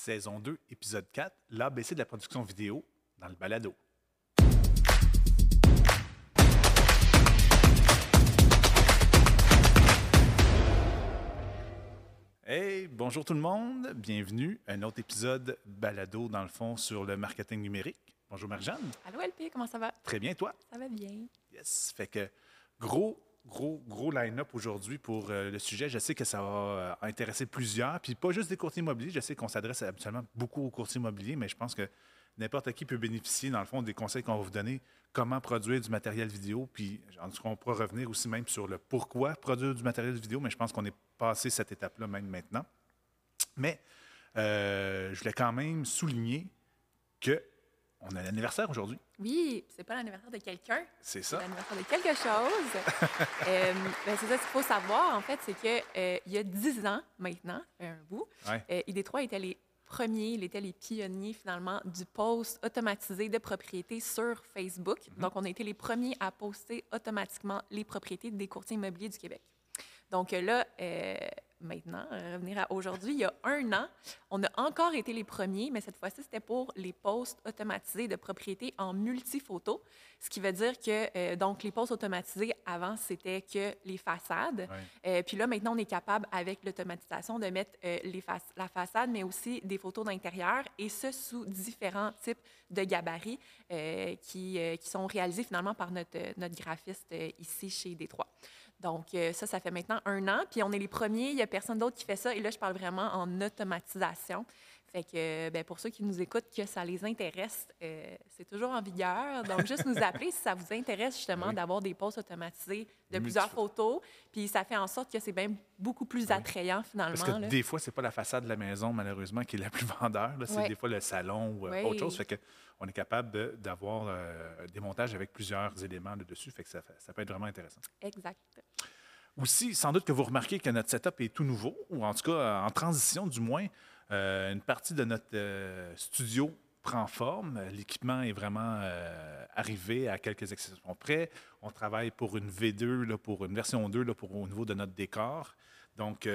saison 2, épisode 4, l'ABC de la production vidéo dans le balado. Hey, bonjour tout le monde, bienvenue à un autre épisode balado dans le fond sur le marketing numérique. Bonjour Marjane. Allô LP, comment ça va? Très bien, toi? Ça va bien. Yes, fait que gros, gros, gros line-up aujourd'hui pour euh, le sujet. Je sais que ça va euh, intéresser plusieurs, puis pas juste des courtiers immobiliers. Je sais qu'on s'adresse habituellement beaucoup aux courtiers immobiliers, mais je pense que n'importe qui peut bénéficier, dans le fond, des conseils qu'on va vous donner, comment produire du matériel vidéo, puis en tout cas, on pourra revenir aussi même sur le pourquoi produire du matériel vidéo, mais je pense qu'on est passé cette étape-là même maintenant. Mais euh, je voulais quand même souligner que on a l'anniversaire aujourd'hui. Oui, c'est pas l'anniversaire de quelqu'un, C'est c'est ça. l'anniversaire de quelque chose. Euh, ben, c'est ça ce qu'il faut savoir, en fait, c'est qu'il y a 10 ans maintenant, un bout, Ouais. euh, ID3 était les premiers, ils étaient les pionniers finalement du post automatisé de propriétés sur Facebook. Donc, on a été les premiers à poster automatiquement les propriétés des courtiers immobiliers du Québec. Donc euh, là, euh, maintenant, euh, revenir à aujourd'hui, il y a un an, on a encore été les premiers, mais cette fois-ci, c'était pour les posts automatisés de propriétés en multiphoto. Ce qui veut dire que, euh, donc, les posts automatisés, avant, c'était que les façades. Euh, puis là, maintenant, on est capable, avec l'automatisation, de mettre euh, les la façade, mais aussi des photos d'intérieur, et ce, sous différents types de gabarits euh, qui, euh, qui sont réalisés finalement par notre, euh, notre graphiste ici chez Détroit. Donc, ça, ça fait maintenant un an. Puis, on est les premiers. Il n'y a personne d'autre qui fait ça. Et là, je parle vraiment en automatisation. Fait que, ben, pour ceux qui nous écoutent, que ça les intéresse, euh, c'est toujours en vigueur. Donc, juste nous appeler si ça vous intéresse justement Oui. d'avoir des posts automatisés de Multi- plusieurs photos. Puis, ça fait en sorte que c'est même beaucoup plus attrayant finalement. Parce que là. des fois, c'est pas la façade de la maison, malheureusement, qui est la plus vendeur. là. C'est des fois le salon ou euh, autre chose. Fait que on est capable de- d'avoir euh, des montages avec plusieurs éléments là dessus. Fait que ça, peut être vraiment intéressant. Exact. Aussi, sans doute que vous remarquez que notre setup est tout nouveau, ou en tout cas en transition du moins. Euh, une partie de notre euh, studio prend forme. L'équipement est vraiment euh, arrivé à quelques exceptions près. On travaille pour une V2, là, pour une version 2 là, pour, au niveau de notre décor. Donc,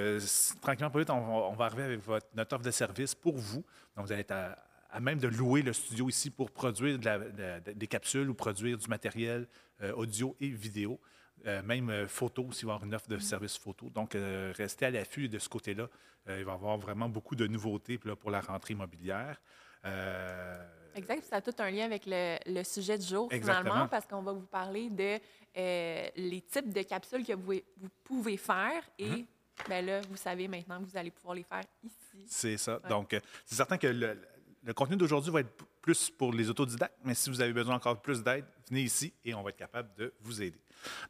tranquillement, pas vite, on, va- arriver avec notre offre de service pour vous. Donc, vous allez être à, même de louer le studio ici pour produire des capsules ou produire du matériel audio et vidéo. Euh, même euh, photo, s'il va y avoir une offre de service photo. Donc, euh, restez à l'affût de ce côté-là. Euh, il va y avoir vraiment beaucoup de nouveautés là, pour la rentrée immobilière. Exact. Ça a tout un lien avec le, le sujet du jour, Exactement. finalement, parce qu'on va vous parler de les types de capsules que vous, vous pouvez faire. Et Mhm. ben là, vous savez maintenant que vous allez pouvoir les faire ici. C'est ça. Ouais. Donc, c'est certain que le, le contenu d'aujourd'hui va être plus pour les autodidactes, mais si vous avez besoin encore plus d'aide, venez ici et on va être capable de vous aider.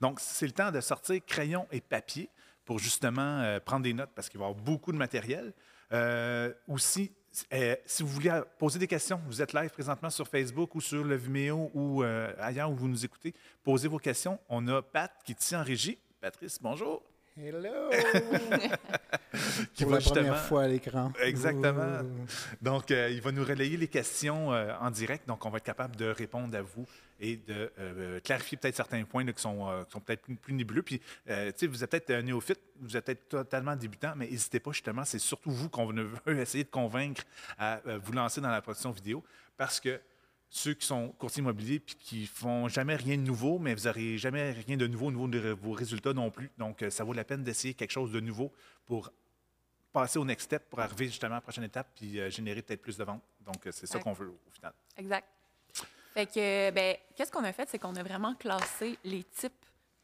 Donc, c'est le temps de sortir crayon et papier pour justement euh, prendre des notes parce qu'il va y avoir beaucoup de matériel. Euh, aussi, euh, si vous voulez poser des questions, vous êtes live présentement sur Facebook ou sur le Vimeo ou ailleurs où vous nous écoutez, posez vos questions. On a Pat qui tient en régie. Patrice, bonjour. Hello! Qui Pour va la première fois à l'écran. Exactement. Donc, euh, il va nous relayer les questions euh, en direct. Donc, on va être capable de répondre à vous et de euh, clarifier peut-être certains points là, qui sont, sont peut-être plus, plus nébuleux. Puis, tu sais, vous êtes peut-être un néophyte, vous êtes peut-être totalement débutant, mais n'hésitez pas, justement, c'est surtout vous qu'on veut essayer de convaincre à vous lancer dans la production vidéo parce que ceux qui sont courtiers immobiliers puis qui font jamais rien de nouveau, mais vous n'aurez jamais rien de nouveau au niveau de vos résultats non plus. Donc, euh, ça vaut la peine d'essayer quelque chose de nouveau pour passer au next step pour arriver justement à la prochaine étape puis euh, générer peut-être plus de ventes. Donc, euh, c'est ça qu'on veut au final. Exact. Fait que, ben, qu'est-ce qu'on a fait? C'est qu'on a vraiment classé les types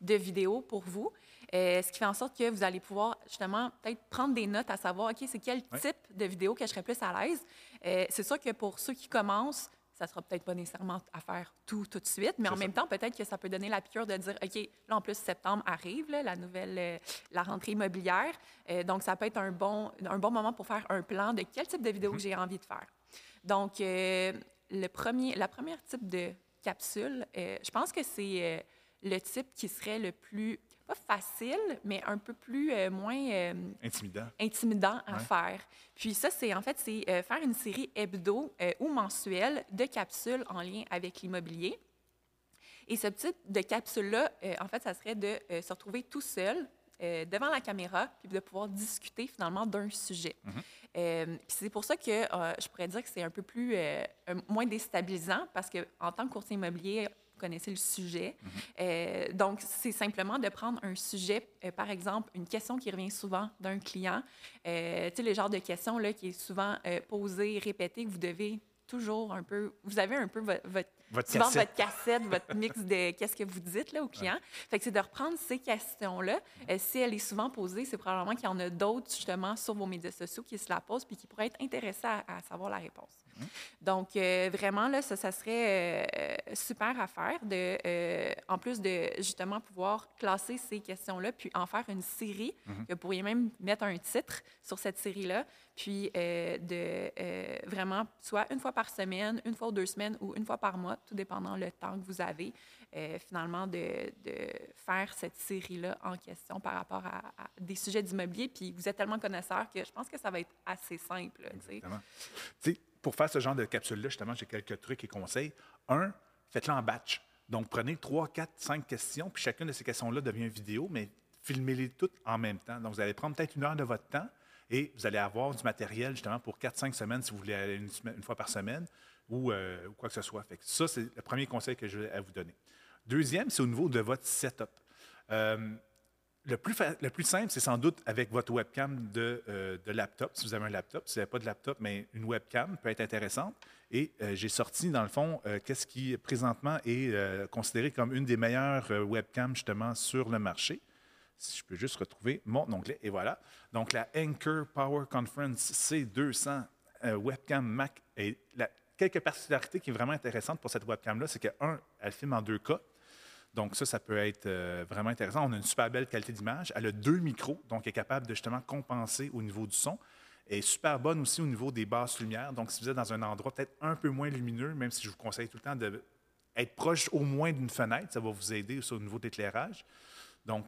de vidéos pour vous, euh, ce qui fait en sorte que vous allez pouvoir justement peut-être prendre des notes à savoir, OK, c'est quel type de vidéo que je serais plus à l'aise? Euh, c'est sûr que pour ceux qui commencent, ça sera peut-être pas nécessairement à faire tout tout de suite, mais en même temps, peut-être que ça peut donner la piqûre de dire, OK, là, en plus, septembre arrive, là, la nouvelle, euh, la rentrée immobilière. Euh, donc, ça peut être un bon, un bon moment pour faire un plan de quel type de vidéo que j'ai envie de faire. Donc, euh, le premier, la première type de capsule, je pense que c'est le type qui serait le plus, pas facile, mais un peu plus, euh, moins euh, Intimidant. intimidant à Ouais. faire. Puis ça, c'est en fait, c'est euh, faire une série hebdo ou mensuelle de capsules en lien avec l'immobilier. Et ce type de capsule-là, en fait, ça serait de se retrouver tout seul devant la caméra, puis de pouvoir discuter finalement d'un sujet. Mhm. Euh, puis c'est pour ça que euh, je pourrais dire que c'est un peu plus, euh, moins déstabilisant, parce que en tant que courtier immobilier, connaissez le sujet. Mhm. Euh, donc, c'est simplement de prendre un sujet, euh, par exemple, une question qui revient souvent d'un client. Euh, tu sais, le genre de question là, qui est souvent euh, posée, répétée, que vous devez toujours un peu... Vous avez un peu vo- votre Votre souvent cassette. votre cassette, votre mix de qu'est-ce que vous dites là, au client. Fait que c'est de reprendre ces questions-là. Euh, si elle est souvent posée, c'est probablement qu'il y en a d'autres justement sur vos médias sociaux qui se la posent puis qui pourraient être intéressés à, à savoir la réponse. Donc, euh, vraiment, là, ça, ça serait euh, super à faire, de, euh, en plus de justement pouvoir classer ces questions-là, puis en faire une série, que vous pourriez même mettre un titre sur cette série-là, puis de vraiment, soit une fois par semaine, une fois ou deux semaines ou une fois par mois, tout dépendant le temps que vous avez, finalement, de, de faire cette série-là en question par rapport à, à des sujets d'immobilier. Puis vous êtes tellement connaisseur que je pense que ça va être assez simple. tu sais. Pour faire ce genre de capsule-là, justement, j'ai quelques trucs et conseils. Un, faites-le en batch. Donc, prenez trois, quatre, cinq questions, puis chacune de ces questions-là devient une vidéo, mais filmez-les toutes en même temps. Donc, vous allez prendre peut-être une heure de votre temps et vous allez avoir du matériel, justement, pour quatre, cinq semaines, si vous voulez aller une, fois par semaine ou, euh, ou quoi que ce soit. Ça, c'est le premier conseil que je vais vous donner. Deuxième, c'est au niveau de votre setup. Euh, le plus, simple, c'est sans doute avec votre webcam de, euh, de laptop, si vous avez un laptop. Si vous n'avez pas de laptop, mais une webcam peut être intéressante. Et euh, j'ai sorti, dans le fond, euh, qu'est-ce qui présentement est considéré comme une des meilleures webcams, justement, sur le marché. Si je peux juste retrouver mon onglet, et voilà. Donc, la Anchor Power Conference C200 euh, webcam Mac. Et quelques particularités qui est vraiment intéressante pour cette webcam-là, c'est que, un, elle filme en 2K. Donc, ça, ça peut être euh, vraiment intéressant. On a une super belle qualité d'image. Elle a deux micros, donc elle est capable de justement compenser au niveau du son. Elle est super bonne aussi au niveau des basses lumières. Donc, si vous êtes dans un endroit peut-être un peu moins lumineux, même si je vous conseille tout le temps d'être proche au moins d'une fenêtre, ça va vous aider aussi au niveau de l'éclairage. Donc,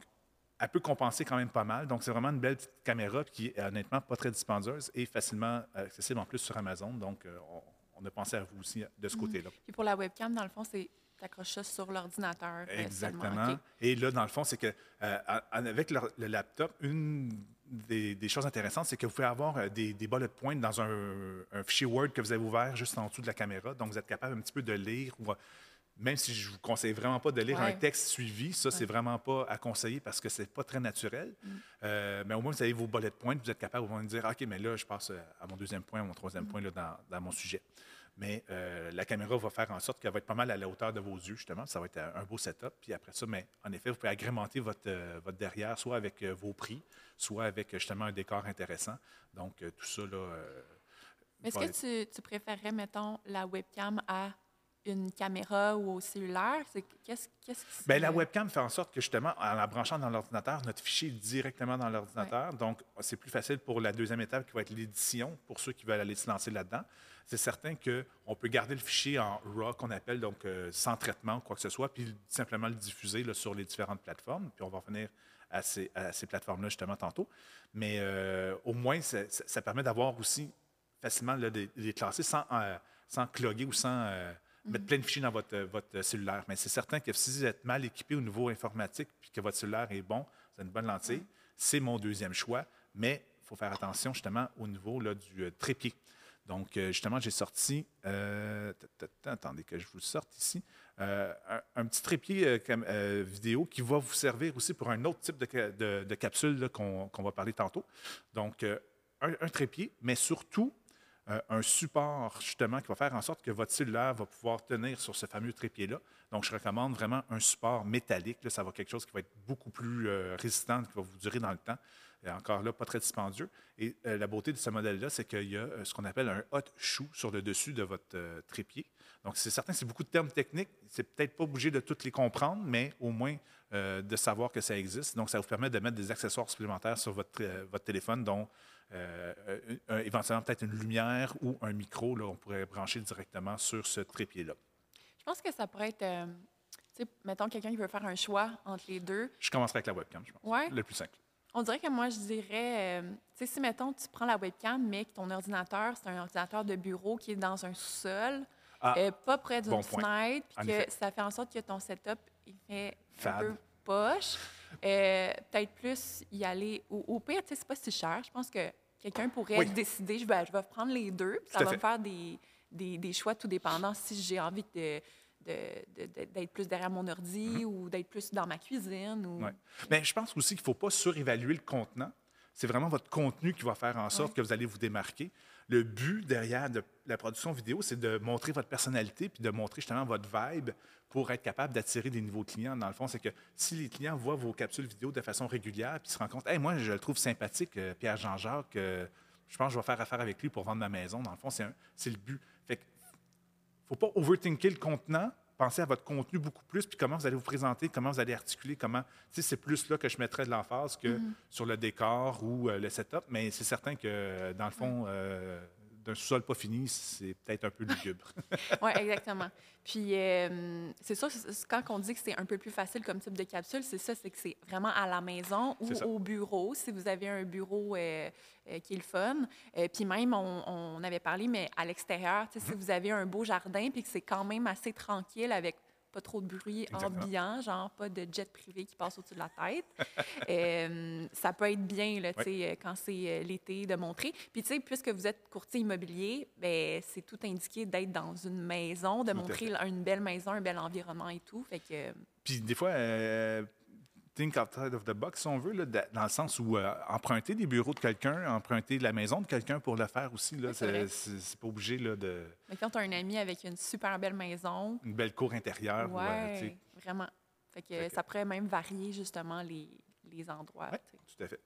elle peut compenser quand même pas mal. Donc, c'est vraiment une belle caméra qui est honnêtement pas très dispendieuse et facilement accessible en plus sur Amazon. Donc, euh, on, on a pensé à vous aussi de ce côté-là. Puis pour la webcam, dans le fond, c'est t'accroches ça sur l'ordinateur. euh, Exactement. Et là, dans le fond, c'est que euh, avec le, le laptop, une des, des choses intéressantes, c'est que vous pouvez avoir euh, des, des bullet points dans un, un fichier Word que vous avez ouvert juste en dessous de la caméra. Donc, vous êtes capable un petit peu de lire ou même si je vous conseille vraiment pas de lire un Ouais. texte suivi, ça, c'est vraiment pas à conseiller parce que c'est pas très naturel. Euh, mais au moins, vous avez vos bullet points, vous êtes capable de dire, OK, mais là, je passe à mon deuxième point, à mon troisième point là, dans, dans mon sujet. Mais euh, la caméra va faire en sorte qu'elle va être pas mal à la hauteur de vos yeux, justement. Ça va être un beau setup. Puis après ça, mais en effet, vous pouvez agrémenter votre, euh, votre derrière, soit avec euh, vos prix, soit avec justement un décor intéressant. Donc, tout ça, là. Mais Est-ce que tu, tu préférerais, mettons, la webcam à une caméra ou au cellulaire? C'est Qu'est-ce qui Bien, la webcam fait en sorte que, justement, en la branchant dans l'ordinateur, notre fichier est directement dans l'ordinateur. Donc, c'est plus facile pour la deuxième étape qui va être l'édition, pour ceux qui veulent aller se lancer là-dedans. C'est certain qu'on peut garder le fichier en RAW, qu'on appelle, donc euh, sans traitement ou quoi que ce soit, puis simplement le diffuser là, sur les différentes plateformes. Puis on va revenir à ces, à ces plateformes-là, justement, tantôt. Mais euh, au moins, ça, permet d'avoir aussi facilement là, de de les classer sans, euh, sans cloguer ou sans euh, mettre plein de fichiers dans votre, votre cellulaire. Mais c'est certain que si vous êtes mal équipé au niveau informatique puis que votre cellulaire est bon, vous avez une bonne lentille, c'est mon deuxième choix. Mais il faut faire attention justement au niveau là, du euh, trépied. Donc, euh, justement, j'ai sorti, euh, attendez que je vous sorte ici, euh, un, un petit trépied euh, cam- euh, vidéo qui va vous servir aussi pour un autre type de, ca- de- de capsule qu'on va parler tantôt. Donc, euh, un, un trépied, mais surtout euh, un support justement qui va faire en sorte que votre cellulaire va pouvoir tenir sur ce fameux trépied-là. Donc, je recommande vraiment un support métallique. Ça va être quelque chose qui va être beaucoup plus euh, résistant, qui va vous durer dans le temps. Et encore là, pas très dispendieux. Et euh, la beauté de ce modèle-là, c'est qu'il y a ce qu'on appelle un hot shoe sur le dessus de votre trépied. Donc, c'est certain, c'est beaucoup de termes techniques. C'est peut-être pas obligé de toutes les comprendre, mais au moins de savoir que ça existe. Donc, ça vous permet de mettre des accessoires supplémentaires sur votre, votre téléphone, dont euh, euh, éventuellement peut-être une lumière ou un micro. Là, on pourrait brancher directement sur ce trépied-là. Je pense que ça pourrait être, euh, tu sais, mettons quelqu'un qui veut faire un choix entre les deux. Je commencerai avec la webcam, je pense. Ouais. Le plus simple. On dirait que moi, je dirais, euh, tu sais, si, mettons, tu prends la webcam, mais que ton ordinateur, c'est un ordinateur de bureau qui est dans un sous-sol, Ah, euh, pas près d'une bon fenêtre, En puis que effet. ça fait en sorte que ton setup, il fait Fade. un peu poche. Euh, peut-être plus y aller. Au, au pire, tu sais, c'est pas si cher. Je pense que quelqu'un pourrait Oui. décider, je vais, je vais prendre les deux, puis ça va fait. me faire des, des, des choix tout dépendant si j'ai envie de, de- de- de- d'être plus derrière mon ordi ou d'être plus dans ma cuisine. Ou... Ouais. Mais je pense aussi qu'il ne faut pas surévaluer le contenant. C'est vraiment votre contenu qui va faire en sorte Ouais. que vous allez vous démarquer. Le but derrière de la production vidéo, c'est de montrer votre personnalité puis de montrer justement votre vibe pour être capable d'attirer des nouveaux clients. Dans le fond, c'est que si les clients voient vos capsules vidéo de façon régulière puis se rendent compte, hey, moi, je le trouve sympathique, euh, Pierre Jean-Jacques, euh, je pense que je vais faire affaire avec lui pour vendre ma maison. Dans le fond, c'est le but. Fait que faut pas overthinker le contenant. Pensez à votre contenu beaucoup plus, puis comment vous allez vous présenter, comment vous allez articuler, comment. Tu sais, c'est plus là que je mettrais de l'emphase que sur le décor ou euh, le setup, mais c'est certain que, euh, dans le fond, euh, d'un sous-sol pas fini, c'est peut-être un peu lugubre. Oui, exactement. Puis, euh, c'est sûr, quand on dit que c'est un peu plus facile comme type de capsule, c'est ça, c'est que c'est vraiment à la maison ou au bureau, si vous avez un bureau euh, euh, qui est le fun. Puis même, on, on avait parlé, mais à l'extérieur, si vous avez un beau jardin puis que c'est quand même assez tranquille avec pas trop de bruit Exactement. ambiant, genre pas de jet privé qui passe au-dessus de la tête. Euh, ça peut être bien là, tu sais, euh, quand c'est euh, l'été de montrer. Puis tu sais, puisque vous êtes courtier immobilier, ben c'est tout indiqué d'être dans une maison, de Tout montrer une belle maison, un bel environnement et tout. Fait que Puis des fois, euh, think outside of the box, si on veut, là, da- dans le sens où euh, emprunter des bureaux de quelqu'un, emprunter la maison de quelqu'un pour le faire aussi, là, Oui, c'est pas obligé là, de mais quand tu as un ami avec une super belle maison, une belle cour intérieure. ou, euh, ouais, vraiment. Fait que, Fait que- ça pourrait même varier justement les, les endroits. Ouais. tout à fait.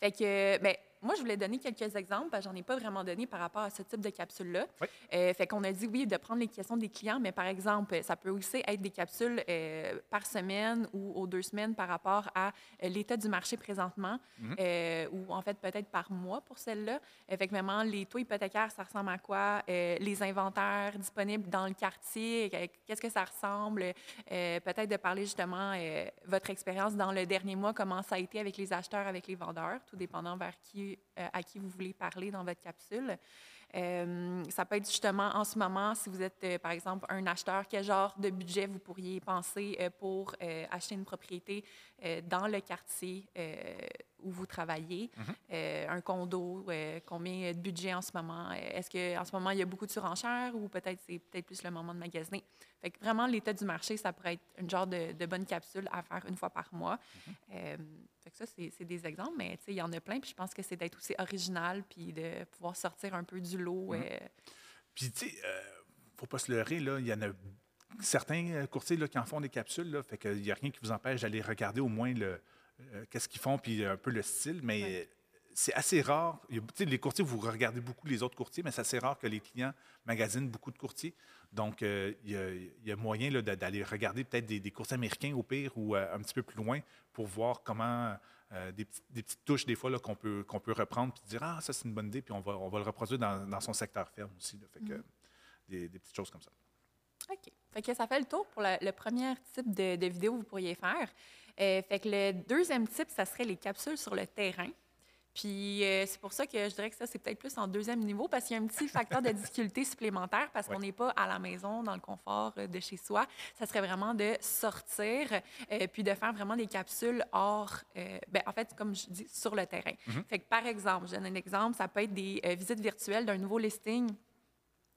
Fait que, ben, moi, je voulais donner quelques exemples, parce que j'en ai pas vraiment donné par rapport à ce type de capsule-là. Oui. Euh, fait qu'on a dit, oui, de prendre les questions des clients, mais par exemple, ça peut aussi être des capsules euh, par semaine ou aux deux semaines par rapport à euh, l'état du marché présentement, Mhm. ou en fait, peut-être par mois pour celle-là. Fait que vraiment, les taux hypothécaires, ça ressemble à quoi? Les inventaires disponibles dans le quartier, qu'est-ce que ça ressemble? Peut-être de parler justement votre expérience dans le dernier mois, comment ça a été avec les acheteurs, avec les vendeurs, tout dépendant vers qui, euh, à qui vous voulez parler dans votre capsule. Euh, ça peut être justement en ce moment, si vous êtes euh, par exemple un acheteur, quel genre de budget vous pourriez penser pour acheter une propriété euh, dans le quartier euh, où vous travaillez, Euh, un condo, combien de budget en ce moment, est-ce qu'en ce moment il y a beaucoup de surenchères ou peut-être c'est peut-être plus le moment de magasiner? Fait que vraiment l'état du marché, ça pourrait être une genre de, de bonne capsule à faire une fois par mois. Euh, fait que ça, c'est des exemples, mais tu sais, il y en a plein. Puis je pense que c'est d'être aussi original, puis de pouvoir sortir un peu du lot. Mhm. euh, Puis, tu sais, euh, faut pas se leurrer, là, il y en a certains euh, courtiers là, qui en font des capsules, là, fait qu'il n'y a rien qui vous empêche d'aller regarder au moins le, euh, qu'est-ce qu'ils font, puis un peu le style, mais Ouais. c'est assez rare. Il y a- tu sais, les courtiers, vous regardez beaucoup les autres courtiers, mais c'est assez rare que les clients magasinent beaucoup de courtiers. Donc, euh, il y, a, il y a moyen d'aller regarder peut-être des, des courtiers américains au pire ou euh, un petit peu plus loin pour voir comment des, petites- des petites touches des fois qu'on peut, qu'on peut reprendre puis dire Ah, ça c'est une bonne idée, puis on va, on va le reproduire dans, dans son secteur ferme aussi. là. Fait que, des, des petites choses comme ça. OK. Fait que ça fait le tour pour la- le premier type de, de vidéo que vous pourriez faire. Euh, fait que le deuxième type, ça serait les capsules sur le terrain. Puis euh, c'est pour ça que je dirais que ça, c'est peut-être plus en deuxième niveau parce qu'il y a un petit facteur de difficulté supplémentaire parce qu'on n'est pas à la maison, dans le confort euh, de chez soi. Ça serait vraiment de sortir euh, puis de faire vraiment des capsules hors, euh, ben, en fait, comme je dis, sur le terrain. Fait que par exemple, je donne un exemple, ça peut être des visites virtuelles d'un nouveau listing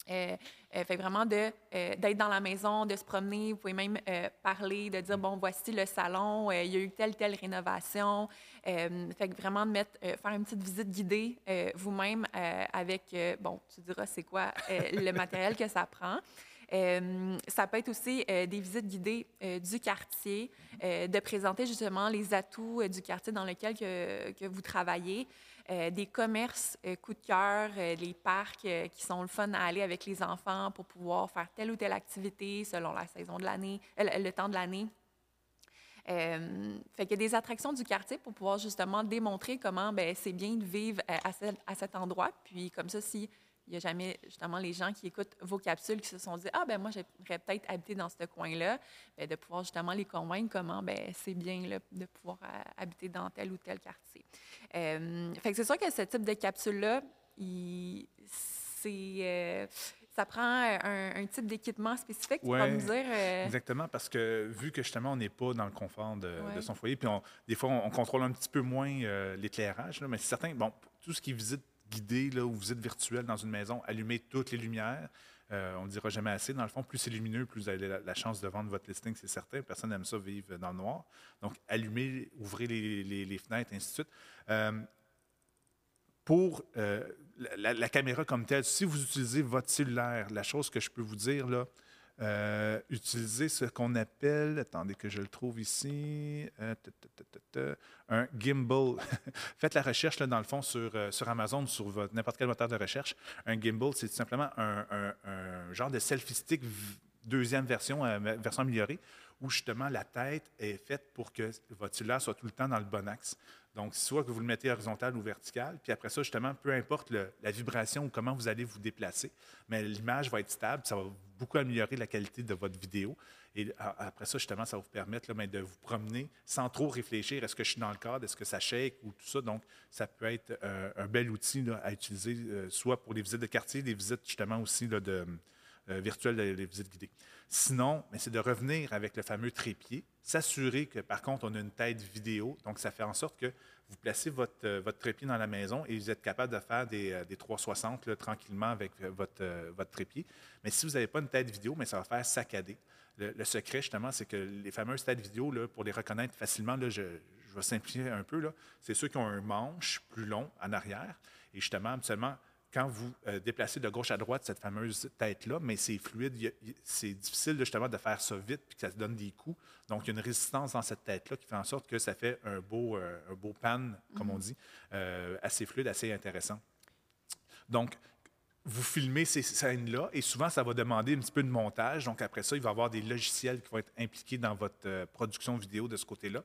euh, euh, fait vraiment de, euh, d'être dans la maison, de se promener. Vous pouvez même parler, de dire, bon, voici le salon, il y a eu telle, telle rénovation. Fait vraiment de mettre, faire une petite visite guidée vous-même avec, bon, tu diras c'est quoi le matériel que ça prend. Ça peut être aussi des visites guidées du quartier, de présenter justement les atouts du quartier dans lequel que, que vous travaillez, euh, des commerces euh, coup de cœur, euh, les parcs qui sont le fun à aller avec les enfants pour pouvoir faire telle ou telle activité selon la saison de l'année, le- temps de l'année. Fait qu'il y a des attractions du quartier pour pouvoir justement démontrer comment ben, c'est bien de vivre à, à cet endroit. Puis comme ça, si il n'y a jamais justement les gens qui écoutent vos capsules qui se sont dit ah ben moi j'aimerais peut-être habiter dans ce coin-là, ben, de pouvoir justement les convaincre comment ben c'est bien là, de pouvoir euh, habiter dans tel ou tel quartier. Euh, fait que c'est sûr que ce type de capsule là, il- c'est euh, ça prend un, un type d'équipement spécifique, tu Ouais, me dire. euh, Exactement, parce que vu que justement, on n'est pas dans le confort de, son foyer, puis on- des fois, on, on contrôle un petit peu moins l'éclairage, mais c'est certain, bon, tout ce qui visite guidée là, ou visite virtuelle dans une maison, allumer toutes les lumières, euh, on ne dira jamais assez. Dans le fond, plus c'est lumineux, plus vous avez la, chance de vendre votre listing, c'est certain. Personne n'aime ça vivre dans le noir. Donc, allumez, ouvrez les, fenêtres, ainsi de suite. Euh, pour euh, la- la caméra comme telle, si vous utilisez votre cellulaire, la chose que je peux vous dire, là, euh, utilisez ce qu'on appelle, attendez que je le trouve ici, euh, un gimbal. Faites la recherche, là, dans le fond, sur, euh, sur Amazon, sur n'importe quel moteur de recherche. Un gimbal, c'est tout simplement un, genre de selfie stick deuxième version, version améliorée, où justement la tête est faite pour que votre cellulaire soit tout le temps dans le bon axe. Donc, soit que vous le mettez horizontal ou vertical, puis après ça, justement, peu importe la vibration ou comment vous allez vous déplacer, mais l'image va être stable, ça va beaucoup améliorer la qualité de votre vidéo. Et a- après ça, justement, ça va vous permettre là, ben, de vous promener sans trop réfléchir, est-ce que je suis dans le cadre, est-ce que ça shake? Ou tout ça. Donc, ça peut être euh, un bel outil à utiliser, euh, soit pour les visites de quartier, des visites justement aussi de, euh, virtuelles, les les visites guidées. Sinon, c'est de revenir avec le fameux trépied, s'assurer que par contre, on a une tête vidéo. Donc, ça fait en sorte que vous placez votre, euh, votre trépied dans la maison et vous êtes capable de faire des, euh, des 360 là, tranquillement avec euh, votre, votre trépied. Mais si vous n'avez pas une tête vidéo, ça va faire saccader. Le, secret, justement, c'est que les fameuses têtes vidéo, pour les reconnaître facilement, je, je vais simplifier un peu, c'est ceux qui ont un manche plus long en arrière. Et justement, habituellement, quand vous euh, déplacez de gauche à droite cette fameuse tête-là, mais c'est fluide, c'est difficile justement de faire ça vite puis que ça se donne des coups. Donc, il y a une résistance dans cette tête-là qui fait en sorte que ça fait un beau, euh, un beau pan, comme on dit, euh, assez fluide, assez intéressant. Donc, vous filmez ces scènes-là et souvent, ça va demander un petit peu de montage. Donc, après ça, il va y avoir des logiciels qui vont être impliqués dans votre production vidéo de ce côté-là.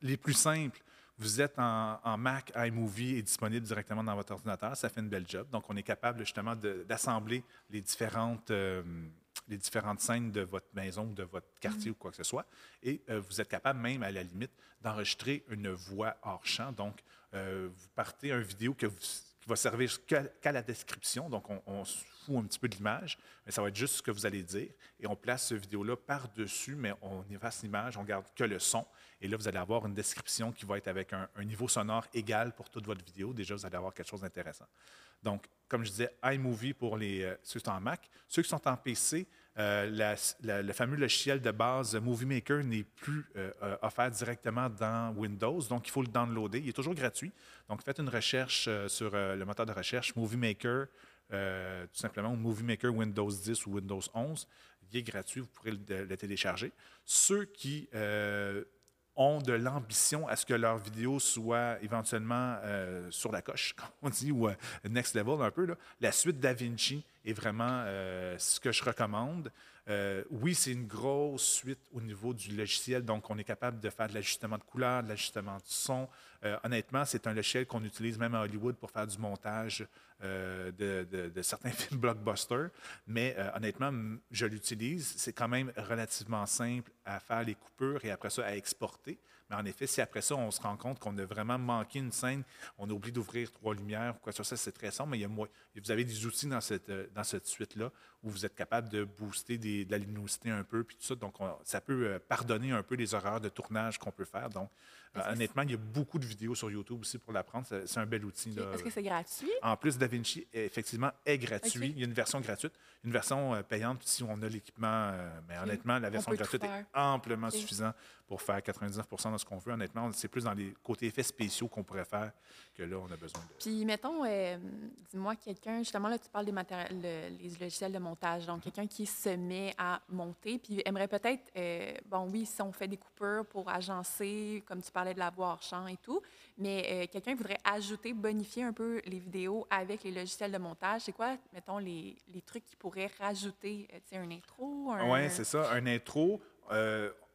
Les plus simples, vous êtes en, en Mac, iMovie est disponible directement dans votre ordinateur. Ça fait une belle job. Donc, on est capable justement d'assembler les différentes, euh, les différentes scènes de votre maison ou de votre quartier ou quoi que ce soit. Et euh, vous êtes capable même, à la limite, d'enregistrer une voix hors champ. Donc, euh, vous partez un vidéo que vous- va servir qu'à la description. Donc, on, se fout un petit peu de l'image, mais ça va être juste ce que vous allez dire. Et on place ce vidéo-là par-dessus, mais on efface l'image, on garde que le son. Et là, vous allez avoir une description qui va être avec un, un niveau sonore égal pour toute votre vidéo. Déjà, vous allez avoir quelque chose d'intéressant. Donc, comme je disais, iMovie pour les, euh, ceux qui sont en Mac. Ceux qui sont en PC, euh, la- le fameux logiciel de base Movie Maker n'est plus euh, euh, offert directement dans Windows, donc il faut le downloader. Il est toujours gratuit. Donc, faites une recherche sur le moteur de recherche Movie Maker, tout simplement, ou Movie Maker Windows 10 ou Windows 11. Il est gratuit, vous pourrez le, télécharger. Ceux qui ont de l'ambition à ce que leur vidéo soit éventuellement euh, sur la coche, comme on dit, ou euh, next level un peu. Là. La suite DaVinci est vraiment euh, ce que je recommande. Euh, oui, c'est une grosse suite au niveau du logiciel, donc on est capable de faire de l'ajustement de couleur, de l'ajustement du son. Euh, honnêtement, c'est un logiciel qu'on utilise même à Hollywood pour faire du montage euh, de, de- de certains films blockbusters. Mais honnêtement, je l'utilise. C'est quand même relativement simple à faire les coupures et après ça à exporter. Mais en effet, si après ça, on se rend compte qu'on a vraiment manqué une scène, on a oublié d'ouvrir trois lumières ou quoi que ce soit, c'est très simple, mais il y a mo- vous avez des outils dans cette, euh, dans cette suite-là où vous êtes capable de booster des- de la luminosité un peu, puis tout ça. Donc, on- ça peut euh, pardonner un peu les erreurs de tournage qu'on peut faire. Donc, euh, honnêtement, il y a beaucoup de vidéos sur YouTube aussi pour l'apprendre. C'est un bel outil. là. Est-ce que c'est gratuit? En plus, DaVinci, effectivement, est gratuit. Il y a une version gratuite, une version payante si on a l'équipement. mais honnêtement, la version gratuite est amplement suffisante pour faire 99 de ce qu'on veut. Honnêtement, c'est plus dans les côtés effets spéciaux qu'on pourrait faire que là, on a besoin de. Puis, mettons, euh, dis-moi, quelqu'un, justement, là, tu parles des matéri- le- les logiciels de montage. Donc, quelqu'un qui se met à monter, puis aimerait peut-être, euh, bon, oui, si on fait des coupures pour agencer, comme tu parlais de la voix hors champ et tout, mais euh, quelqu'un voudrait ajouter, bonifier un peu les vidéos avec les logiciels de montage. C'est quoi, mettons, les, les trucs qui pourraient rajouter, tu sais, un intro? Un... Oui, c'est ça. Un intro.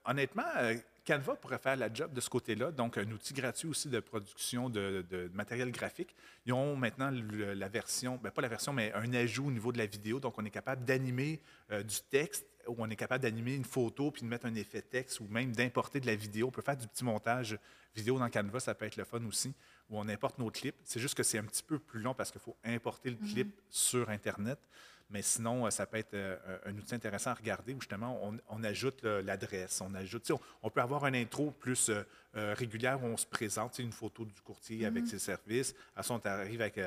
Honnêtement, euh, Canva pourrait faire la job de ce côté-là. Donc, un outil gratuit aussi de production de, de matériel graphique. Ils ont maintenant le- la version, ben, pas la version, mais un ajout au niveau de la vidéo. Donc, on est capable d'animer euh, du texte ou on est capable d'animer une photo puis de mettre un effet texte ou même d'importer de la vidéo. On peut faire du petit montage vidéo dans Canva, ça peut être le fun aussi, où on importe nos clips. C'est juste que c'est un petit peu plus long parce qu'il faut importer le clip sur Internet. Mais sinon, ça peut être un outil intéressant à regarder où justement on, ajoute l'adresse, on ajoute, on, on, peut avoir un intro plus régulière où on se présente, une photo du courtier avec mm-hmm. ses services. À ce on arrive avec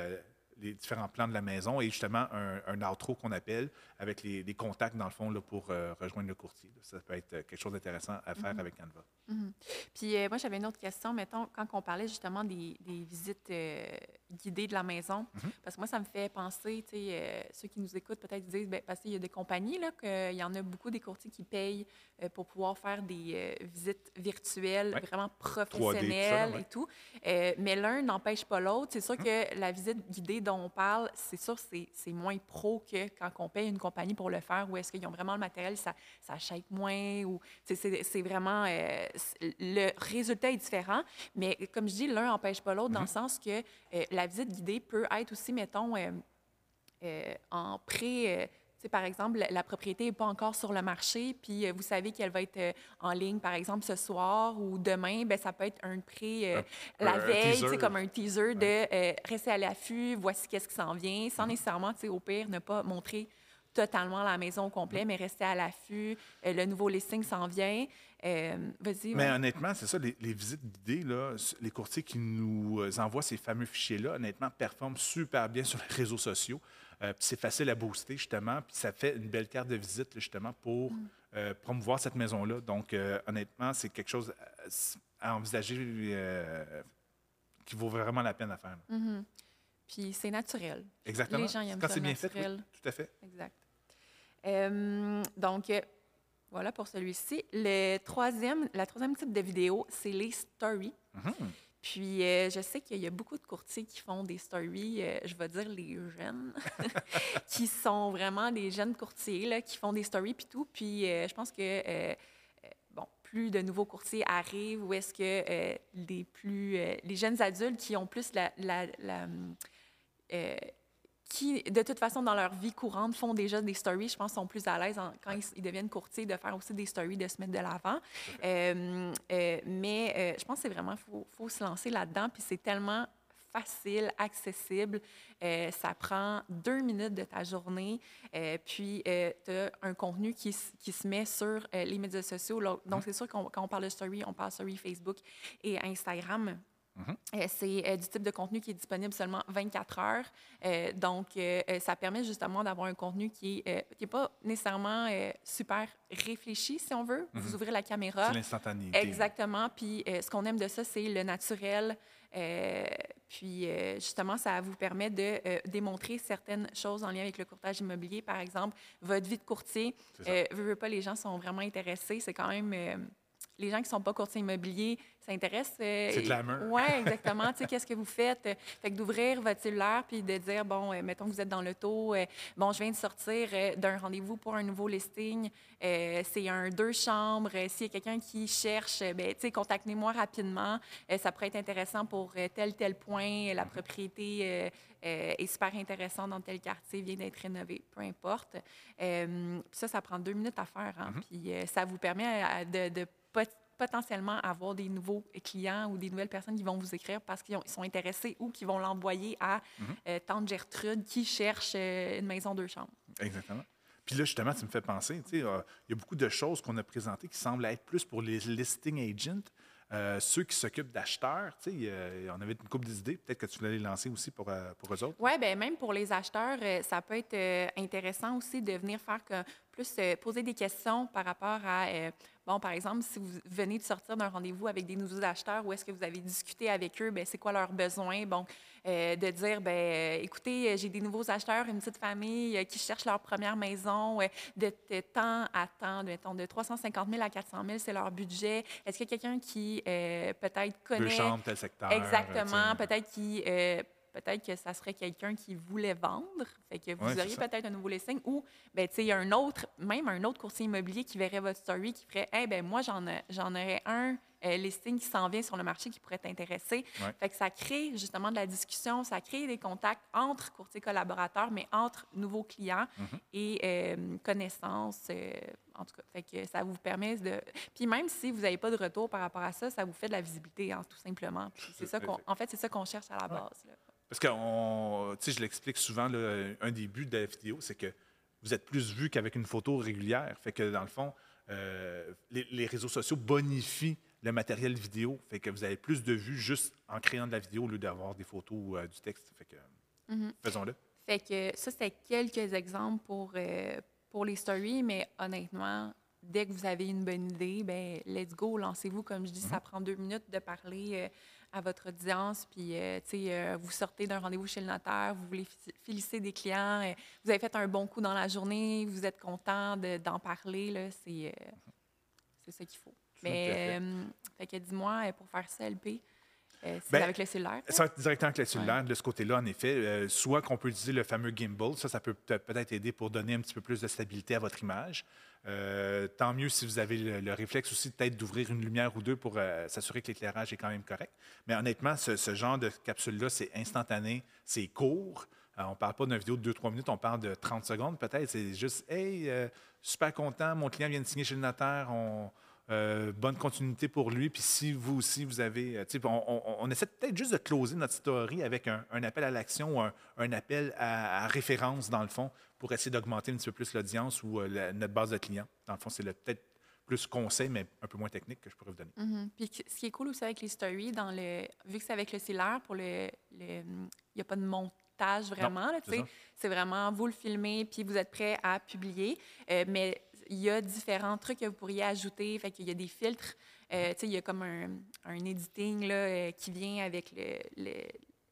les différents plans de la maison et justement un, un outro qu'on appelle avec les, contacts, dans le fond, là, pour euh, rejoindre le courtier. Ça peut être quelque chose d'intéressant à faire mhm. avec Canva. Mhm. Puis euh, moi, j'avais une autre question. Mettons, quand on parlait justement des, visites euh, guidées de la maison, mhm. parce que moi, ça me fait penser, tu sais, ceux qui nous écoutent peut-être disent, bien, parce qu'il y a des compagnies, là, qu'il y en a beaucoup des courtiers qui payent pour pouvoir faire des visites virtuelles vraiment professionnelles et tout. mais l'un n'empêche pas l'autre. C'est sûr que la visite guidée dont on parle, c'est sûr, c'est moins pro que quand on paye une compagnie pour le faire ou est-ce qu'ils ont vraiment le matériel, ça, ça shake moins ou c'est vraiment. Euh, le résultat est différent, mais comme je dis, l'un n'empêche pas l'autre dans le mm-hmm. sens que euh, la visite guidée peut être aussi, mettons, euh, en pré par exemple, la propriété n'est pas encore sur le marché, puis vous savez qu'elle va être en ligne, par exemple, ce soir ou demain, ben ça peut être un prix la veille, c'est comme un teaser de rester à l'affût, voici qu'est-ce qui s'en vient, sans mm-hmm. nécessairement, au pire, ne pas montrer totalement la maison au complet, mais rester à l'affût. Euh, le nouveau listing s'en vient. Euh, vas-y. Mais honnêtement, c'est ça, les, visites guidées, les courtiers qui nous euh, envoient ces fameux fichiers-là, honnêtement, performent super bien sur les réseaux sociaux. C'est facile à booster, justement, puis ça fait une belle carte de visite, justement, pour mm. promouvoir cette maison-là. Donc, honnêtement, c'est quelque chose à envisager qui vaut vraiment la peine à faire. Mm-hmm. Puis c'est naturel. Exactement. Les gens aiment Quand c'est bien fait, tout à fait. Exact. Euh, donc, euh, voilà pour celui-ci. Le troisième, la troisième type de vidéo, c'est les stories. Mhm. Puis, euh, je sais qu'il y a beaucoup de courtiers qui font des stories, je vais dire les jeunes, qui sont vraiment des jeunes courtiers, là, qui font des stories puis tout. Puis, je pense que, bon, plus de nouveaux courtiers arrivent, ou est-ce que les plus, les jeunes adultes qui ont plus la qui, de toute façon, dans leur vie courante, font déjà des stories, je pense, sont plus à l'aise quand ils, deviennent courtiers de faire aussi des stories, de se mettre de l'avant. Euh, euh, mais euh, je pense que c'est vraiment, il faut, faut, se lancer là-dedans, puis c'est tellement facile, accessible. ça prend deux minutes de ta journée, puis tu as un contenu qui, qui, se met sur les médias sociaux. Donc, mm-hmm. c'est sûr qu'on quand on parle de story, on parle de story Facebook et Instagram. Euh, c'est euh, du type de contenu qui est disponible seulement 24 heures. Euh, donc, ça permet justement d'avoir un contenu qui n'est est pas nécessairement super réfléchi, si on veut. Vous mhm. ouvrez la caméra. C'est l'instantané. Exactement. Puis, ce qu'on aime de ça, c'est le naturel. puis, justement, ça vous permet de démontrer certaines choses en lien avec le courtage immobilier. Par exemple, votre vie de courtier. Veux, pas, les gens sont vraiment intéressés. C'est quand même les gens qui ne sont pas courtiers immobiliers s'intéressent. Euh, c'est glamour. Oui, exactement. tu sais, qu'est-ce que vous faites? Fait que d'ouvrir votre cellulaire puis de dire, bon, euh, mettons que vous êtes dans l'auto, euh, bon, je viens de sortir d'un rendez-vous pour un nouveau listing. c'est un deux chambres. S'il y a quelqu'un qui cherche, ben, tu sais, contactez-moi rapidement. ça pourrait être intéressant pour tel, tel point. La propriété est super intéressante dans tel quartier, vient d'être rénové, peu importe. ça, ça prend deux minutes à faire. Hein, mm-hmm. Puis ça vous permet de, de potentiellement avoir des nouveaux clients ou des nouvelles personnes qui vont vous écrire parce qu'ils sont intéressés ou qui vont l'envoyer à euh, Tante Gertrude qui cherche euh, une maison deux chambres. Exactement. Puis là, justement, tu me fais penser, tu sais, euh, il y a beaucoup de choses qu'on a présentées qui semblent être plus pour les listing agents. ceux qui s'occupent d'acheteurs, tu sais, on avait une couple d'idées. Peut-être que tu voulais les lancer aussi pour, pour eux autres. Oui, bien, même pour les acheteurs, ça peut être intéressant aussi de venir faire que, plus poser des questions par rapport à Bon, par exemple, si vous venez de sortir d'un rendez-vous avec des nouveaux acheteurs, ou est-ce que vous avez discuté avec eux, ben c'est quoi leurs besoins? Bon, euh, de dire, ben euh, écoutez, euh, j'ai des nouveaux acheteurs, une petite famille qui cherche leur première maison, de, temps à temps, de, de 350 000 à 400 000, c'est leur budget. Est-ce qu'il y a quelqu'un qui peut-être connaît... Deux chambres, tel secteur. Exactement, peut-être qui peut-être que ça serait quelqu'un qui voulait vendre. Fait que vous auriez peut-être un nouveau listing ou, ben, tu sais, un autre, même un autre courtier immobilier qui verrait votre story, qui ferait, eh ben moi, j'en, j'en aurais un euh, listing qui s'en vient sur le marché qui pourrait t'intéresser. Fait que ça crée justement de la discussion, ça crée des contacts entre courtiers collaborateurs, mais entre nouveaux clients mm-hmm. et euh, connaissances. Euh, en tout cas, fait que ça vous permet de. Puis même si vous n'avez pas de retour par rapport à ça, ça vous fait de la visibilité, hein, tout simplement. c'est ça qu'on, en fait, c'est ça qu'on cherche à la base. Parce que, je l'explique souvent, un des buts de la vidéo, c'est que vous êtes plus vu qu'avec une photo régulière. Fait que dans le fond, euh, les, les réseaux sociaux bonifient le matériel vidéo. Fait que vous avez plus de vues juste en créant de la vidéo au lieu d'avoir des photos ou euh, du texte. Fait que Mhm. faisons-le. Fait que ça, c'était quelques exemples pour, euh, pour les stories, mais honnêtement, dès que vous avez une bonne idée, ben let's go, lancez-vous. Comme je dis, ça prend deux minutes de parler à votre audience, puis euh, euh, vous sortez d'un rendez-vous chez le notaire, vous voulez féliciter des clients, euh, vous avez fait un bon coup dans la journée, vous êtes content de- d'en parler, là, c'est euh, c'est ça qu'il faut. Mais, euh, fait que dis-moi, pour faire ça, LP, c'est Ben, avec le cellulaire? ça? Directement avec le cellulaire, de ce côté-là, en effet. Euh, soit qu'on peut utiliser le fameux gimbal. Ça, ça peut- peut-être aider pour donner un petit peu plus de stabilité à votre image. Euh, tant mieux si vous avez le, le réflexe aussi peut-être d'ouvrir une lumière ou deux pour euh, s'assurer que l'éclairage est quand même correct. Mais honnêtement, ce, genre de capsule-là, c'est instantané, c'est court. Euh, on ne parle pas d'une vidéo de 2-3 minutes, on parle de 30 secondes peut-être. C'est juste, hey, super content, mon client vient de signer chez le notaire, euh, bonne continuité pour lui. Puis si vous aussi, vous avez. euh, on, on- on essaie peut-être juste de closer notre story avec un, un appel à l'action ou un, un appel à, à référence, dans le fond, pour essayer d'augmenter un petit peu plus l'audience ou euh, la- notre base de clients. Dans le fond, c'est peut-être plus conseil, mais un peu moins technique que je pourrais vous donner. Mhm. Puis ce qui est cool aussi avec les stories, dans le, vu que c'est avec le cellulaire, pour le, il n'y a pas de montage vraiment. c'est vraiment vous le filmez, puis vous êtes prêt à publier. Euh, mais il y a différents trucs que vous pourriez ajouter. Fait qu'il y a des filtres. Euh, sais, il y a comme un, un editing là, euh, qui vient avec le, le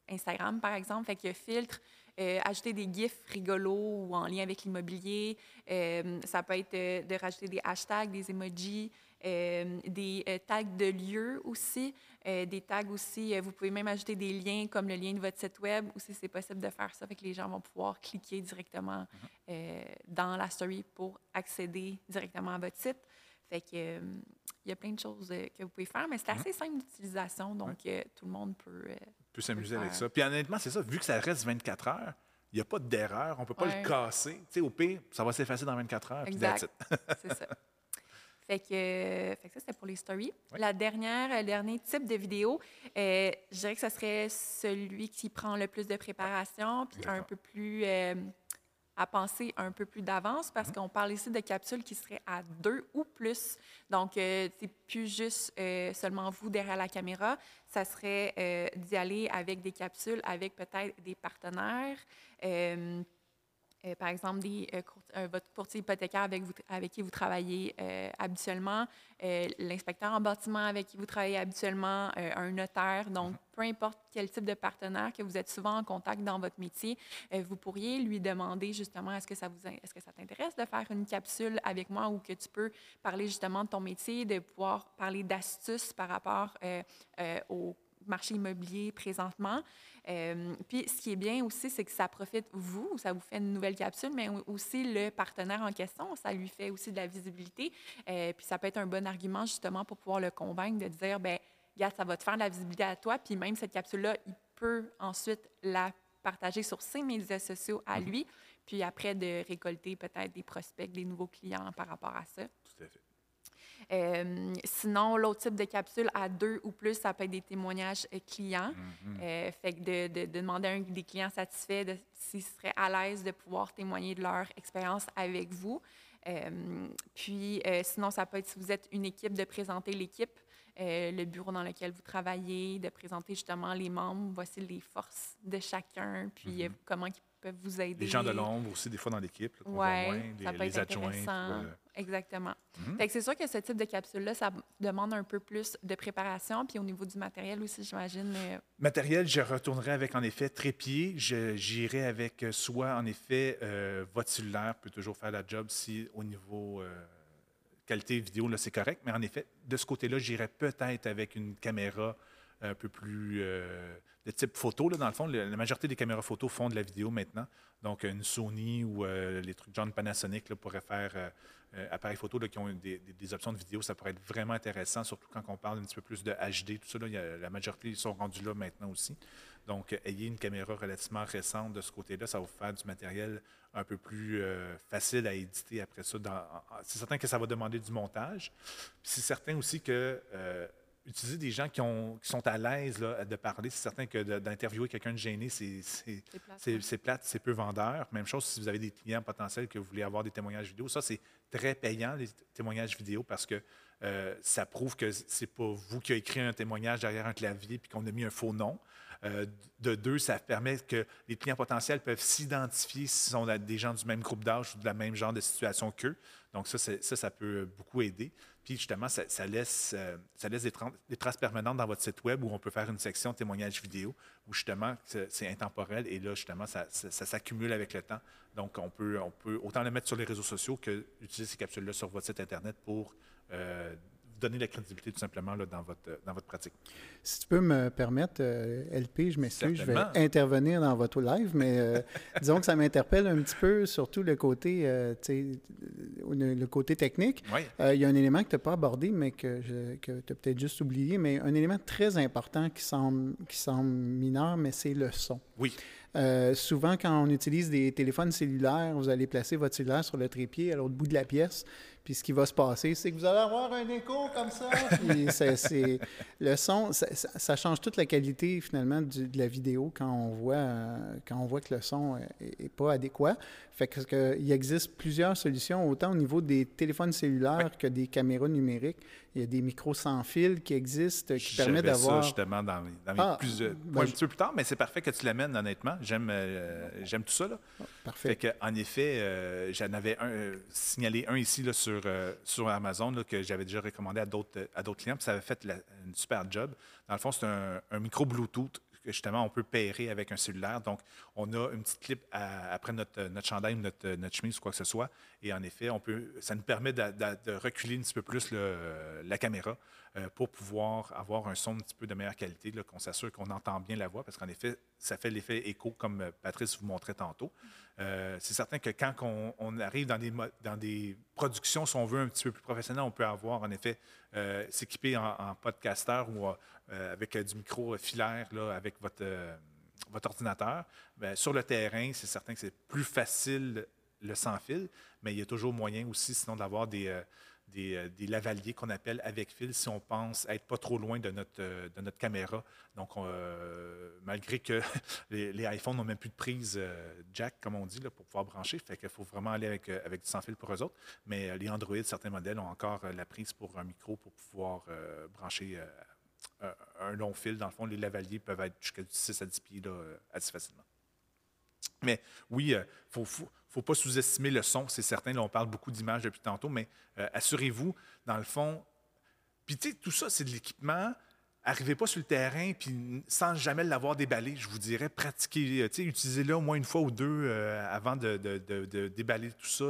Instagram, par exemple. Fait qu'il y a filtre. euh, ajouter des gifs rigolos ou en lien avec l'immobilier. Euh, ça peut être euh, de rajouter des hashtags, des emojis, des tags de lieux aussi, euh, des tags aussi. euh, vous pouvez même ajouter des liens comme le lien de votre site web aussi, c'est possible de faire ça. Fait que les gens vont pouvoir cliquer directement euh, dans la story pour accéder directement à votre site. Fait que euh, il y a plein de choses que vous pouvez faire, mais c'est assez simple d'utilisation, donc tout le monde peut. peut s'amuser avec ça. Puis honnêtement, c'est ça. Vu que ça reste 24 heures, il n'y a pas d'erreur. On ne peut pas Ouais. le casser. Tu sais, au pire, ça va s'effacer dans 24 heures. Exact. C'est ça. Fait que, euh, fait que ça, c'était pour les stories. Oui. La dernière, le dernier type de vidéo, euh, je dirais que ce serait celui qui prend le plus de préparation, puis un peu plus euh, à penser un peu plus d'avance, parce Mhm. qu'on parle ici de capsules qui seraient à deux ou plus. Donc, euh, c'est plus juste euh, seulement vous derrière la caméra. Ça serait euh, d'y aller avec des capsules, avec peut-être des partenaires. Euh, par exemple, des, euh, court- euh, votre courtier hypothécaire avec, vous, avec qui vous travaillez euh, habituellement, l'inspecteur en bâtiment avec qui vous travaillez habituellement, un notaire. Donc, peu importe quel type de partenaire que vous êtes souvent en contact dans votre métier, vous pourriez lui demander justement est-ce que ça vous est-ce que ça t'intéresse de faire une capsule avec moi ou que tu peux parler justement de ton métier, de pouvoir parler d'astuces par rapport euh, euh, au marché immobilier présentement. Euh, puis, ce qui est bien aussi, c'est que ça profite vous, ça vous fait une nouvelle capsule, mais au- aussi le partenaire en question, ça lui fait aussi de la visibilité. Euh, puis, ça peut être un bon argument justement pour pouvoir le convaincre de dire, ben, regarde, ça va te faire de la visibilité à toi, puis même cette capsule-là, il peut ensuite la partager sur ses médias sociaux à lui, puis après de récolter peut-être des prospects, des nouveaux clients par rapport à ça. Euh, sinon, l'autre type de capsule à deux ou plus, ça peut être des témoignages euh, clients. Mhm. Euh, fait que de, de- de demander à un des clients satisfaits de- s'ils seraient à l'aise de pouvoir témoigner de leur expérience avec vous. Euh, puis, sinon, ça peut être si vous êtes une équipe, de présenter l'équipe, le bureau dans lequel vous travaillez, de présenter justement les membres, voici les forces de chacun, puis euh, comment ils peuvent vous aider. Les gens de l'ombre aussi, des fois, dans l'équipe, Ouais, ça les, peut les être adjoints. intéressant. euh, Exactement. Que c'est sûr que ce type de capsule-là, ça demande un peu plus de préparation. Puis au niveau du matériel aussi, j'imagine. euh, Matériel, je retournerai avec en effet trépied. J'irai avec euh, soit en effet euh, votre cellulaire peut toujours faire la job si au niveau euh, qualité vidéo là c'est correct. Mais en effet, de ce côté-là, j'irai peut-être avec une caméra un peu plus euh, de type photo. Là, dans le fond, la majorité des caméras photo font de la vidéo maintenant. Donc une Sony ou euh, les trucs John Panasonic là, pourraient faire euh, euh, appareils photo là, qui ont des, des- options de vidéo. Ça pourrait être vraiment intéressant, surtout quand on parle un petit peu plus de HD. Tout ça, là, a- la majorité ils sont rendus là maintenant aussi. Donc, ayez une caméra relativement récente de ce côté-là. Ça va vous faire du matériel un peu plus facile à éditer après ça. C'est certain que ça va demander du montage. C'est certain aussi que utiliser des gens qui, ont, qui sont à l'aise de parler. C'est certain que d'interviewer quelqu'un de gêné, c'est plate, c'est peu vendeur. Même chose si vous avez des clients potentiels que vous voulez avoir des témoignages vidéo. Ça, c'est très payant, les témoignages vidéo, parce que euh, ça prouve que c'est pas vous qui avez écrit un témoignage derrière un clavier puis qu'on a mis un faux nom. Euh, de deux, ça permet que les clients potentiels peuvent s'identifier s'ils sont des gens du même groupe d'âge ou de la même genre de situation qu'eux. Donc, ça, ça, ça peut beaucoup aider. Puis, justement, ça, laisse, euh, ça laisse des, traces permanentes dans votre site Web où on peut faire une section témoignage vidéo où, justement, c'est intemporel et là, justement, ça, s'accumule avec le temps. Donc, on peut, on peut autant le mettre sur les réseaux sociaux que utiliser ces capsules-là sur votre site Internet pour euh, donner la crédibilité tout simplement là, dans, votre, dans votre pratique. Si tu peux me permettre, euh, LP, je m'excuse, je vais intervenir dans votre live, mais euh, disons que ça m'interpelle un petit peu, surtout le côté, euh, le, côté technique. Il y a un élément que tu n'as pas abordé, mais que, que tu as peut-être juste oublié, mais un élément très important qui semble, qui semble mineur, mais c'est le son. Oui. souvent, quand on utilise des téléphones cellulaires, vous allez placer votre cellulaire sur le trépied à l'autre bout de la pièce, puis ce qui va se passer, c'est que vous allez avoir un écho comme ça. Puis c'est, le son, ça, change toute la qualité finalement de la vidéo quand on voit, quand on voit que le son n'est pas adéquat. Fait que, il existe plusieurs solutions, autant au niveau des téléphones cellulaires que des caméras numériques. Il y a des micros sans fil qui existent, qui permettent d'avoir. ça justement dans mes, dans ah, plus, ben, un petit peu plus tard, mais c'est parfait que tu l'amènes, honnêtement. J'aime, euh, j'aime tout ça. Là. Ah, parfait. Fait que, en effet, euh, j'en avais un, euh, signalé un ici là, sur, sur Amazon là, que j'avais déjà recommandé à d'autres, clients. Puis ça avait fait une super job. Dans le fond, c'est un, un micro Bluetooth justement, on peut pairer avec un cellulaire. Donc, on a une petite clip après notre, notre chandail, notre, notre chemise ou quoi que ce soit. Et en effet, on peut, ça nous permet de, reculer un petit peu plus la caméra euh, pour pouvoir avoir un son un petit peu de meilleure qualité, qu'on s'assure qu'on entend bien la voix, parce qu'en effet, ça fait l'effet écho, comme euh, Patrice vous montrait tantôt. Euh, c'est certain que quand on, arrive dans des, dans des productions, si on veut, un petit peu plus professionnelles, on peut avoir, en effet, s'équiper en, en podcaster ou avec du micro filaire, là, avec votre, ordinateur. Bien, sur le terrain, c'est certain que c'est plus facile le sans fil, mais il y a toujours moyen aussi, sinon, d'avoir des euh, des, lavaliers qu'on appelle avec fil si on pense être pas trop loin de notre, euh, de notre caméra. Donc, euh, malgré que les, iPhones n'ont même plus de prise jack, comme on dit, là, pour pouvoir brancher, fait qu'il faut vraiment aller avec, avec du sans-fil pour eux autres. Mais les Android, certains modèles ont encore la prise pour un micro pour pouvoir brancher un, long fil. Dans le fond, les lavaliers peuvent être jusqu'à 6 à 10 pieds assez facilement. Mais oui, il faut, faut pas sous-estimer le son, c'est certain. Là, on parle beaucoup d'images depuis tantôt, mais euh, assurez-vous, dans le fond, puis tu sais, tout ça, c'est de l'équipement. Arrivez pas sur le terrain, puis sans jamais l'avoir déballé, je vous dirais, pratiquez, euh, utilisez-le au moins une fois ou deux euh, avant de, déballer tout ça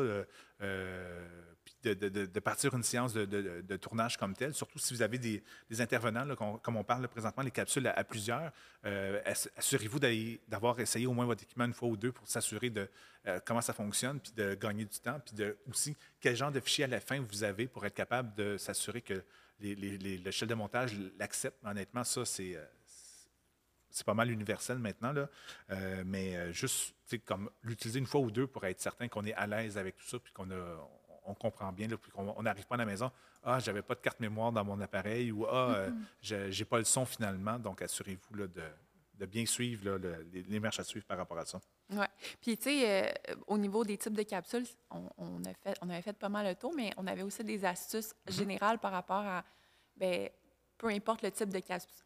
de, partir une séance de, tournage comme telle, surtout si vous avez des, intervenants, comme on parle présentement, les capsules à, plusieurs. Euh, assurez-vous d'avoir essayé au moins votre équipement une fois ou deux pour s'assurer de euh, comment ça fonctionne, puis de gagner du temps, puis de, aussi quel genre de fichier à la fin vous avez pour être capable de s'assurer que les, le chef de montage l'accepte. Honnêtement, ça, c'est euh, c'est pas mal universel maintenant, là. mais juste comme l'utiliser une fois ou deux pour être certain qu'on est à l'aise avec tout ça, puis qu'on a, on comprend bien, puis on n'arrive pas à la maison, ah, j'avais pas de carte mémoire dans mon appareil ou ah, euh, j'ai pas le son finalement. Donc, assurez-vous de, de, bien suivre les, marches à suivre par rapport à ça. Oui. Puis, tu sais, euh, au niveau des types de capsules, on, a fait, on avait fait pas mal le tour, mais on avait aussi des astuces mm-hmm. générales par rapport à, ben, peu importe le type de,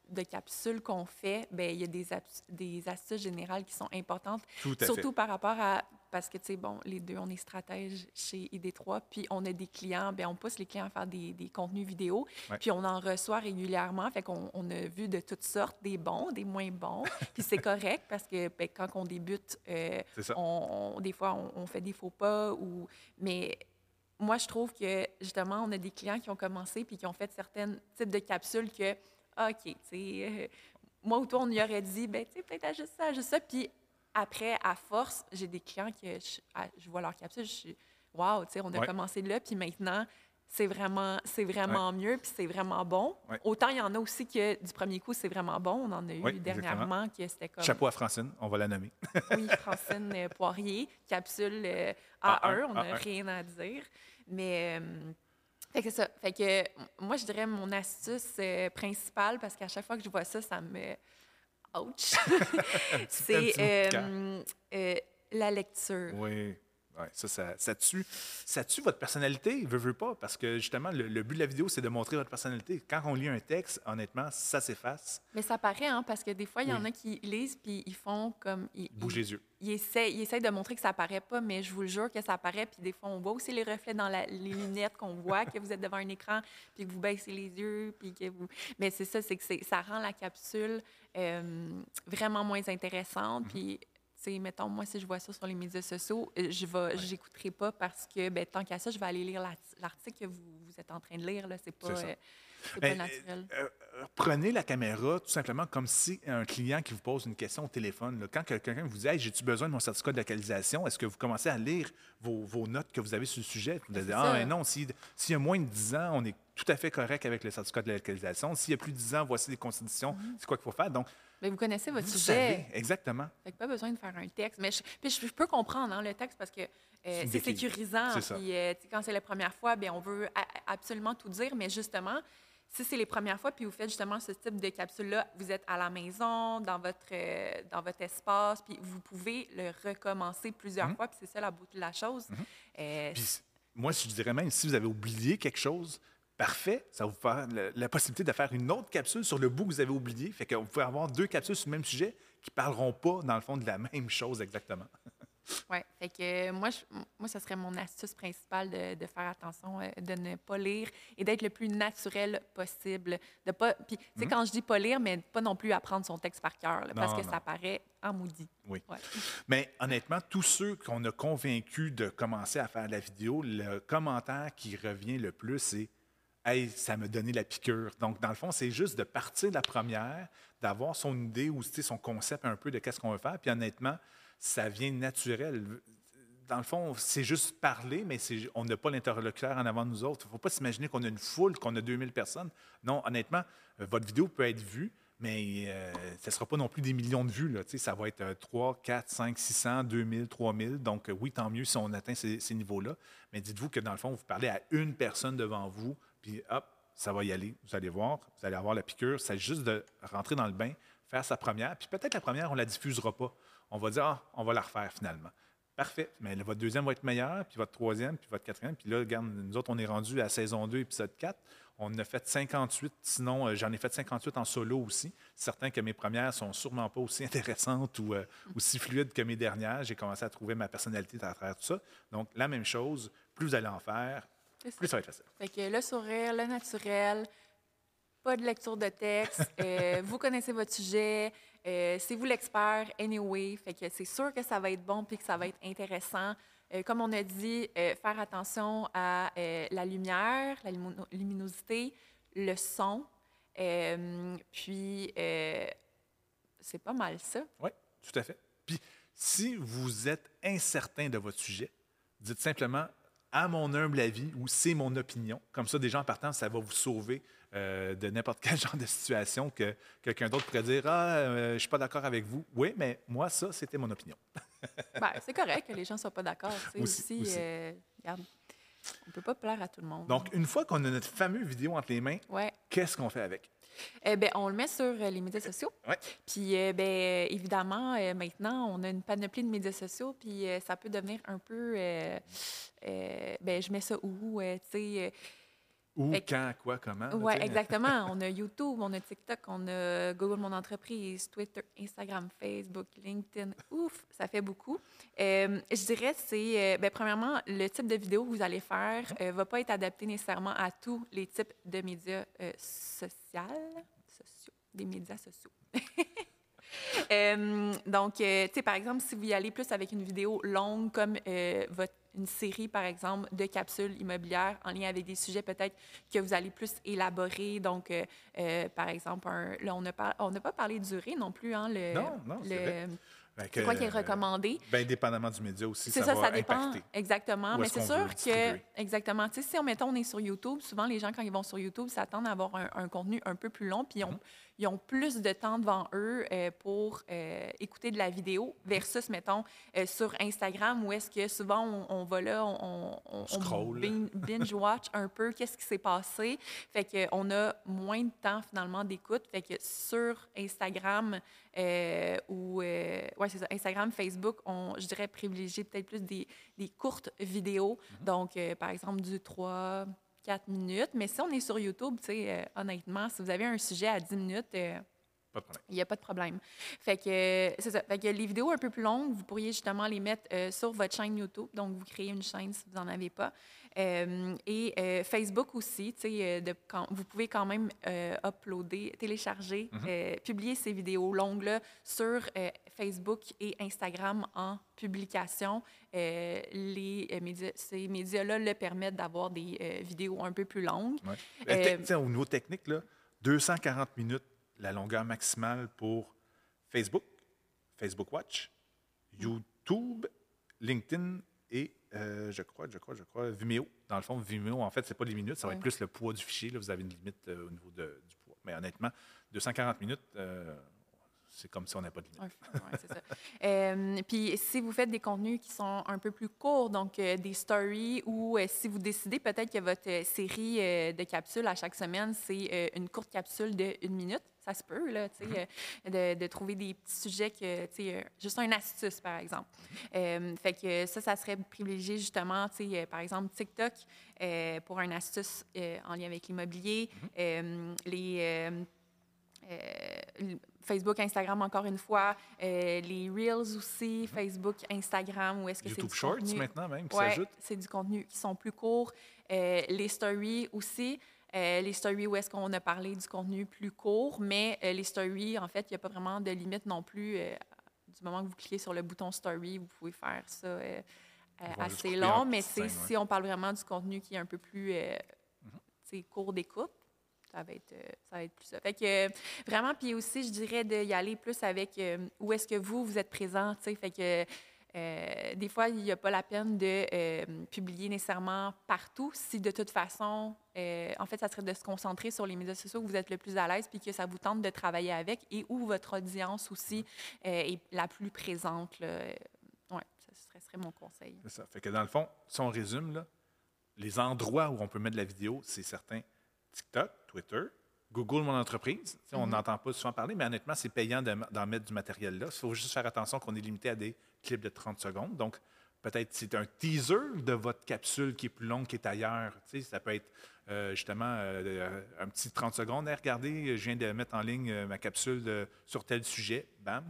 de capsule qu'on fait, ben, il y a des, des astuces générales qui sont importantes. surtout par rapport à parce que, tu sais, bon, les deux, on est stratège chez ID3, puis on a des clients, bien, on pousse les clients à faire des, des contenus vidéo, puis on en reçoit régulièrement, fait qu'on on a vu de toutes sortes, des bons, des moins bons, puis c'est correct parce que ben, quand on débute, euh, on, des fois, on, fait des faux pas, ou... mais moi, je trouve que, justement, on a des clients qui ont commencé puis qui ont fait certains types de capsules que, ah, OK, tu sais, euh, moi ou toi, on y aurait dit, ben, tu sais, peut-être juste ça, juste ça, puis après, à force, j'ai des clients qui, je, vois leur capsule, je suis, wow, tu sais, on a commencé là, puis maintenant, c'est vraiment, c'est vraiment mieux, puis c'est vraiment bon. Autant il y en a aussi que du premier coup, c'est vraiment bon. On en a eu dernièrement que c'était comme. Chapeau à Francine, on va la nommer. oui, Francine euh, Poirier, capsule euh, A1, on n'a rien à dire. Mais. Euh, Fait que ça. Fait que moi, je dirais mon astuce euh, principale, parce qu'à chaque fois que je vois ça, ça me. Ouch! c'est euh, euh, la lecture. Oui. Ouais, ça, ça, ça tue, ça tue votre personnalité, veut, veut pas, parce que justement, le, le but de la vidéo, c'est de montrer votre personnalité. Quand on lit un texte, honnêtement, ça s'efface. Mais ça paraît, hein, parce que des fois, il y en Oui. a qui lisent puis ils font comme. Ils, ils, les yeux. ils essaient, ils essaient de montrer que ça paraît pas, mais je vous le jure que ça paraît. Puis des fois, on voit aussi les reflets dans la- les lunettes, qu'on voit que vous êtes devant un écran, puis que vous baissez les yeux, puis que vous. Mais c'est ça, c'est que ça rend la capsule euh, vraiment moins intéressante. Mm-hmm. Puis. Tu sais, mettons, moi, si je vois ça sur les médias sociaux, euh, je vais, j'écouterai pas parce que, ben, tant qu'à ça, je vais aller lire l'art- l'article que vous, vous êtes en train de lire. Là, c'est pas, C'est euh, c'est Ben, pas naturel. euh, euh, prenez la caméra tout simplement comme si un client qui vous pose une question au téléphone. là. Quand que- quelqu'un vous dit hey, J'ai-tu besoin de mon certificat de localisation? Est-ce que vous commencez à lire vos, vos notes que vous avez sur le sujet? Vous Ben, c'est Ah, non, si- s'il y a moins de 10 ans, on est tout à fait correct avec le certificat de localisation. S'il y a plus de 10 ans, voici les conditions, Mm-hmm. c'est quoi qu'il faut faire. Donc, Mais vous connaissez votre vous sujet. savez exactement. Fait que pas besoin de faire un texte. Mais je, puis je, je peux comprendre hein, le texte parce que euh, C'est sécurisant. Puis euh, quand c'est la première fois, bien, on veut absolument tout dire. Mais justement, si c'est les premières fois, puis vous faites justement ce type de capsule-là, vous êtes à la maison, dans votre, euh, dans votre espace, puis vous pouvez le recommencer plusieurs Mhm. fois. Puis c'est ça la beauté de la chose. C- moi, je dirais même, si vous avez oublié quelque chose, parfait, ça va vous faire la, la possibilité de faire une autre capsule sur le bout que vous avez oublié. Fait que vous pouvez avoir deux capsules sur le même sujet qui ne parleront pas, dans le fond, de la même chose exactement. Ouais, fait que euh, moi, je, moi, ce serait mon astuce principale de, de faire attention, euh, de ne pas lire et d'être le plus naturel possible. De pas, puis, tu sais, quand je dis pas lire, mais pas non plus apprendre son texte par cœur, parce que non. ça paraît en maudit. Oui. Ouais. Mais honnêtement, tous ceux qu'on a convaincus de commencer à faire la vidéo, le commentaire qui revient le plus, c'est Ça m'a donné la piqûre. Donc, dans le fond, c'est juste de partir de la première, d'avoir son idée ou son concept un peu de qu'est-ce qu'on veut faire. Puis honnêtement, ça vient naturel. Dans le fond, c'est juste parler, mais on n'a pas l'interlocuteur en avant de nous autres. Il ne faut pas s'imaginer qu'on a une foule, qu'on a 2000 personnes. Non, honnêtement, votre vidéo peut être vue, mais euh, ce ne sera pas non plus des millions de vues. Ça va être euh, 3, 4, 5, 600, 2000, 3000. Donc, euh, oui, tant mieux si on atteint ces niveaux-là. Mais dites-vous que dans le fond, vous parlez à une personne devant vous, puis hop, ça va y aller. Vous allez voir, vous allez avoir la piqûre. C'est juste de rentrer dans le bain, faire sa première. Puis peut-être la première, on ne la diffusera pas. On va dire, ah, on va la refaire finalement. Parfait. Mais votre deuxième va être meilleur, puis votre troisième, puis votre quatrième. Puis là, regarde, nous autres, on est rendu à saison 2, épisode 4. On a fait 58. Sinon, euh, j'en ai fait 58 en solo aussi. Certains que mes premières sont sûrement pas aussi intéressantes ou euh, aussi fluides que mes dernières. J'ai commencé à trouver ma personnalité à travers tout ça. Donc, la même chose, plus vous allez en faire. Plus ça va être facile. Fait que le sourire, le naturel, pas de lecture de texte, euh, vous connaissez votre sujet, euh, c'est vous l'expert anyway, fait que c'est sûr que ça va être bon puis que ça va être intéressant. Euh, comme on a dit, faire attention à la lumière, la lumino- luminosité, le son, puis c'est pas mal ça. Oui, tout à fait. Puis, si vous êtes incertain de votre sujet, dites simplement à mon humble avis ou c'est mon opinion. Comme ça, déjà en partant, ça va vous sauver euh, de n'importe quel genre de situation que quelqu'un d'autre pourrait dire Ah, euh, je ne suis pas d'accord avec vous. Oui, mais moi, ça, c'était mon opinion. Ben, c'est correct que les gens soient pas d'accord. tu sais, Aussi, aussi, aussi. euh, regarde, on peut pas plaire à tout le monde. Donc, une fois qu'on a notre fameux vidéo entre les mains, ouais. qu'est-ce qu'on fait avec? Eh ben, on le met sur euh, les médias sociaux. Ouais. Puis, euh, ben, euh, évidemment, maintenant, on a une panoplie de médias sociaux, puis ça peut devenir un peu. ben, je mets ça où, tu sais. Euh, Où, Fait quand, quoi, comment? Oui, exactement. On a YouTube, on a TikTok, on a Google Mon Entreprise, Twitter, Instagram, Facebook, LinkedIn. Ouf, ça fait beaucoup. Euh, je dirais, c'est, euh, ben, premièrement, le type de vidéo que vous allez faire ne va pas être adapté nécessairement à tous les types de médias euh, sociaux, sociaux, des médias sociaux. Euh, donc, euh, tu sais, par exemple, si vous y allez plus avec une vidéo longue, comme euh, votre, une série, par exemple, de capsules immobilières en lien avec des sujets peut-être que vous allez plus élaborer. Donc, euh, euh, par exemple, un- là, on n'a pas, on n'a pas parlé de durée non plus. Hein, le, Non, non, c'est le- quoi qui est euh, recommandé? Ben, dépendamment du média aussi, C'est ça, ça, va ça dépend. impacter. Exactement. Mais c'est sûr que, exactement. Tu sais, si on, mettons, on est sur YouTube, souvent les gens, quand ils vont sur YouTube, s'attendent à avoir un, un contenu un peu plus long, puis ont, Mhm. Ils ont plus de temps devant eux euh, pour euh, écouter de la vidéo versus, mettons, euh, sur Instagram où est-ce que souvent on, on va là, on, binge-watch un peu qu'est-ce qui s'est passé. Fait qu'on a moins de temps finalement d'écoute. Fait que sur Instagram ou, ouais, ça, Instagram, Facebook, on, je dirais privilégier peut-être plus des, des courtes vidéos. Donc, euh, par exemple, du 3, 4 minutes. Mais si on est sur YouTube, tu sais, euh, honnêtement, si vous avez un sujet à 10 minutes, euh, il n'y a pas de problème. Fait que, euh, ça. Fait que les vidéos un peu plus longues, vous pourriez justement les mettre euh, sur votre chaîne YouTube. Donc, vous créez une chaîne si vous n'en avez pas. Euh, et Facebook aussi, de quand- vous pouvez quand même uploader, télécharger, euh, publier ces vidéos longues-là sur Facebook et Instagram en publication. Euh, les euh, médias, ces médias-là le permettent d'avoir des euh, vidéos un peu plus longues. Ouais. Au niveau technique, là, 240 minutes, la longueur maximale pour Facebook, Facebook Watch, YouTube, LinkedIn et, euh, je crois, je crois, je crois, Vimeo. Dans le fond, Vimeo, en fait, c'est pas les minutes, ça va être plus le poids du fichier. Là, vous avez une limite euh, au niveau de- du poids. Mais honnêtement, 240 minutes, euh, c'est comme si on n'a pas de limite. C'est ça. Euh, puis si vous faites des contenus qui sont un peu plus courts, donc euh, des stories, ou euh, si vous décidez peut-être que votre euh, série de capsules à chaque semaine, c'est une courte capsule de une minute, ça se peut, là, tu sais, euh, de, de trouver des petits sujets que, tu sais, juste une astuce, par exemple. Euh, fait que ça, ça serait privilégié justement, tu sais, par exemple, TikTok pour une astuce en lien avec l'immobilier, Euh, les... euh, Facebook, Instagram, encore une fois, euh, les Reels aussi, Facebook, Instagram, où est-ce que c'est YouTube du Shorts contenu- maintenant même qui Ouais, s'ajoute. c'est du contenu qui sont plus courts. Euh, les stories aussi. Euh, les stories où est-ce qu'on a parlé du contenu plus court, mais les stories, en fait, il n'y a pas vraiment de limite non plus. du moment que vous cliquez sur le bouton story, vous pouvez faire ça assez long, mais ouais. si on parle vraiment du contenu qui est un peu plus Mhm. court d'écoute, ça va être euh, ça va être plus ça. Fait que euh, vraiment puis aussi je dirais d'y aller plus avec euh, où est-ce que vous vous êtes présent, tu fait que des fois, il n'y a pas la peine de publier nécessairement partout si de toute façon, en fait, ça serait de se concentrer sur les médias sociaux où vous êtes le plus à l'aise puis que ça vous tente de travailler avec et où votre audience aussi est la plus présente. Ouais, ça serait, mon conseil. Ça. Fait que dans le fond, si on résume, là, les endroits où on peut mettre de la vidéo, c'est certain. TikTok, Twitter, Google Mon Entreprise. On Mhm. n'entend pas souvent parler, mais honnêtement, c'est payant de- d'en mettre du matériel là. Il faut juste faire attention qu'on est limité à des clips de 30 secondes. Donc, peut-être c'est un teaser de votre capsule qui est plus longue, qui est ailleurs. Tu sais, ça peut être euh, justement euh, un petit 30 secondes. Hey, regardez, je viens de mettre en ligne euh, ma capsule de- sur tel sujet. Bam.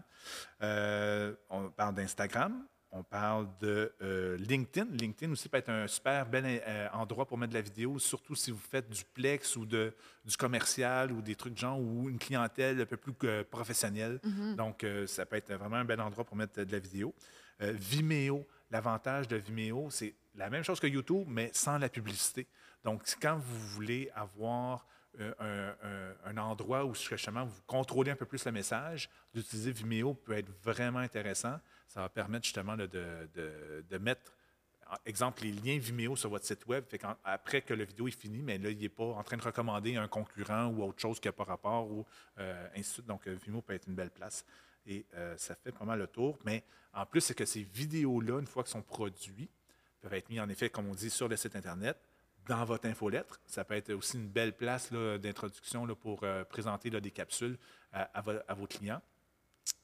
On parle d'Instagram. On parle de euh, LinkedIn. LinkedIn aussi peut être un super bel euh, endroit pour mettre de la vidéo, surtout si vous faites du plex ou de, du commercial ou des trucs de genre ou une clientèle un peu plus euh, professionnelle. Donc, euh, ça peut être vraiment un bel endroit pour mettre de la vidéo. Vimeo, l'avantage de Vimeo, c'est la même chose que YouTube, mais sans la publicité. Donc, quand vous voulez avoir un, un- un endroit où justement vous contrôlez un peu plus le message, d'utiliser Vimeo peut être vraiment intéressant. Ça va permettre justement de, mettre, exemple, les liens Vimeo sur votre site web. Après que la vidéo est finie, mais là, il n'est pas en train de recommander un concurrent ou autre chose qui n'a pas rapport, ou euh, ainsi de suite. Donc, euh, Vimeo peut être une belle place. Et euh, ça fait pas mal le tour. Mais en plus, c'est que ces vidéos-là, une fois qu'ils sont produits, peuvent être mis en effet, comme on dit, sur le site Internet, dans votre infolettre. Ça peut être aussi une belle place d'introduction pour présenter des capsules à vos clients.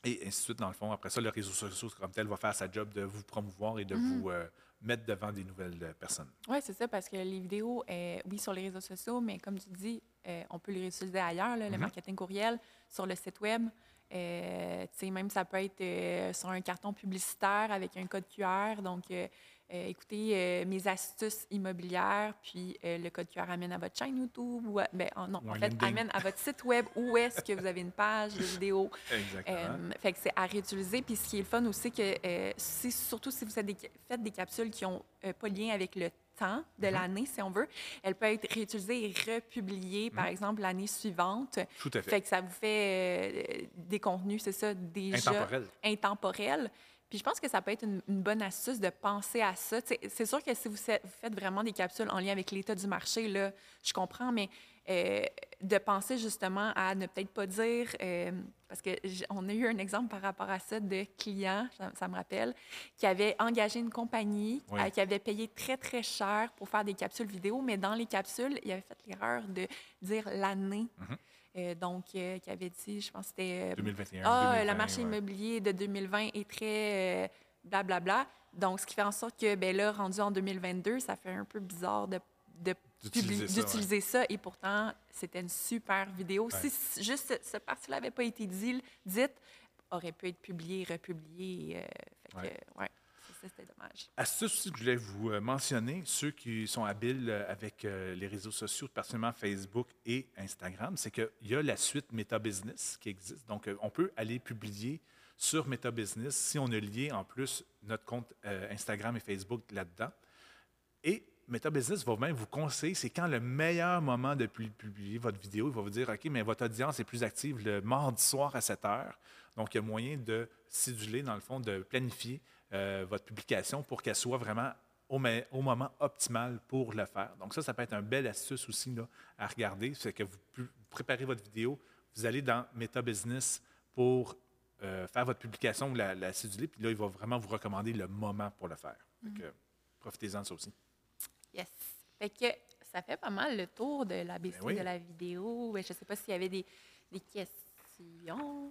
Et ainsi de suite, dans le fond. Après ça, le réseau social comme tel va faire sa job de vous promouvoir et de vous euh, mettre devant des nouvelles euh, personnes. Oui, c'est ça, parce que les vidéos, euh, oui, sur les réseaux sociaux, mais comme tu dis, euh, on peut les réutiliser ailleurs, là, le Mhm. marketing courriel, sur le site Web. Tu sais, même ça peut être sur un carton publicitaire avec un code QR. Donc, euh, écoutez euh, mes astuces immobilières, puis euh, le code QR amène à votre chaîne YouTube. Ou à- ben, en- non, Ou en fait, LinkedIn. amène à votre site Web où est-ce que vous avez une page de vidéo. Exactement. Fait que c'est à réutiliser. Puis ce qui est le fun aussi, que si- surtout si vous faites des, faites des capsules qui n'ont pas de lien avec le temps de Mhm. l'année, si on veut, elles peuvent être réutilisées et republiées, par exemple, l'année suivante. Tout à fait. Fait que ça vous fait euh, des contenus, c'est ça, déjà Intemporel. intemporels. Puis je pense que ça peut être une, une bonne astuce de penser à ça. C'est sûr que si vous faites, vous faites vraiment des capsules en lien avec l'état du marché, là, je comprends, mais euh, de penser justement à ne peut-être pas dire, euh, parce qu'on a eu un exemple par rapport à ça de clients, ça, ça me rappelle, qui avaient engagé une compagnie, Oui. euh, qui avait payé très, très cher pour faire des capsules vidéo, mais dans les capsules, il avait fait l'erreur de dire l'année. Mhm. Euh, donc, euh, qui avait dit, je pense que c'était... euh, 2021. ah, 2020, le marché ouais. immobilier de 2020 est très euh, blablabla. Donc, ce qui fait en sorte que, ben là, rendu en 2022, ça fait un peu bizarre de, D'utiliser ça, ouais. d'utiliser ça. Et pourtant, c'était une super vidéo. Ouais. Si juste ce, parti-là n'avait pas été dit, dite, aurait pu être publié, republié. euh, fait ouais, ça, c'était dommage. Astuce que je voulais vous euh, mentionner, ceux qui sont habiles euh, avec euh, les réseaux sociaux, particulièrement Facebook et Instagram, c'est qu'il y a la suite Meta Business qui existe. Donc, on peut aller publier sur Meta Business si on a lié en plus notre compte Instagram et Facebook là-dedans. Et Meta Business va même vous conseiller, c'est quand le meilleur moment de pu- publier votre vidéo. Il va vous dire, OK, mais votre audience est plus active le mardi soir à 7 heures. Donc, il y a moyen de siduler, dans le fond, de planifier euh, votre publication pour qu'elle soit vraiment au, me- au moment optimal pour le faire. Donc, ça, ça peut être un bel astuce aussi là, à regarder. C'est que vous, préparez votre vidéo, vous allez dans Meta Business pour euh, faire votre publication, la, la céduler, puis là, il va vraiment vous recommander le moment pour le faire. Que, profitez-en de ça aussi. Yes. Fait que ça fait pas mal le tour de l'ABC Ben oui. de la vidéo. Je ne sais pas s'il y avait des, des questions.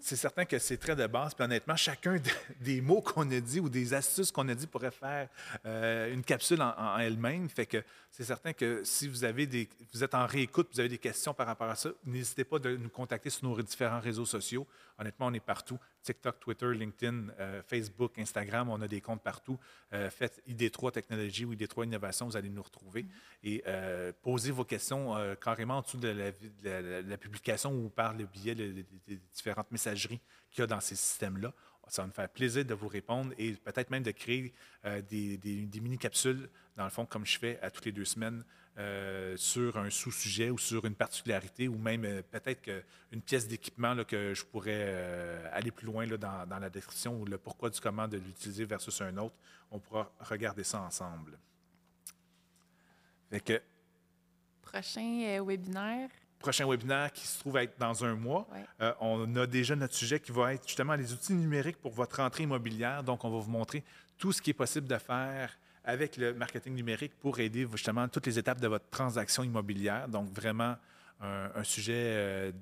C'est certain que c'est très de base. Puis honnêtement, chacun de- des mots qu'on a dit ou des astuces qu'on a dit pourrait faire euh, une capsule en, en elle-même. Fait que c'est certain que si vous avez des, vous êtes en réécoute, vous avez des questions par rapport à ça, n'hésitez pas de nous contacter sur nos différents réseaux sociaux. Honnêtement, on est partout. TikTok, Twitter, LinkedIn, euh, Facebook, Instagram, on a des comptes partout. Euh, faites ID3 Technologie ou ID3 Innovation, vous allez nous retrouver. Et euh, posez vos questions carrément en dessous de la, vi- de la- la- la publication ou par le biais de- de- de- des différentes messageries qu'il y a dans ces systèmes-là. Ça va nous faire plaisir de vous répondre et peut-être même de créer des, des- des mini-capsules, dans le fond, comme je fais à toutes les deux semaines, euh, sur un sous-sujet ou sur une particularité ou même euh, peut-être une pièce d'équipement que je pourrais euh, aller plus loin là, dans, dans la description ou le pourquoi du comment de l'utiliser versus un autre. On pourra regarder ça ensemble. Fait que, Prochain webinaire. prochain webinaire qui se trouve être dans un mois. Ouais. On a déjà notre sujet qui va être justement les outils numériques pour votre rentrée immobilière. Donc, on va vous montrer tout ce qui est possible de faire avec le marketing numérique pour aider justement toutes les étapes de votre transaction immobilière. Donc, vraiment un, sujet, euh,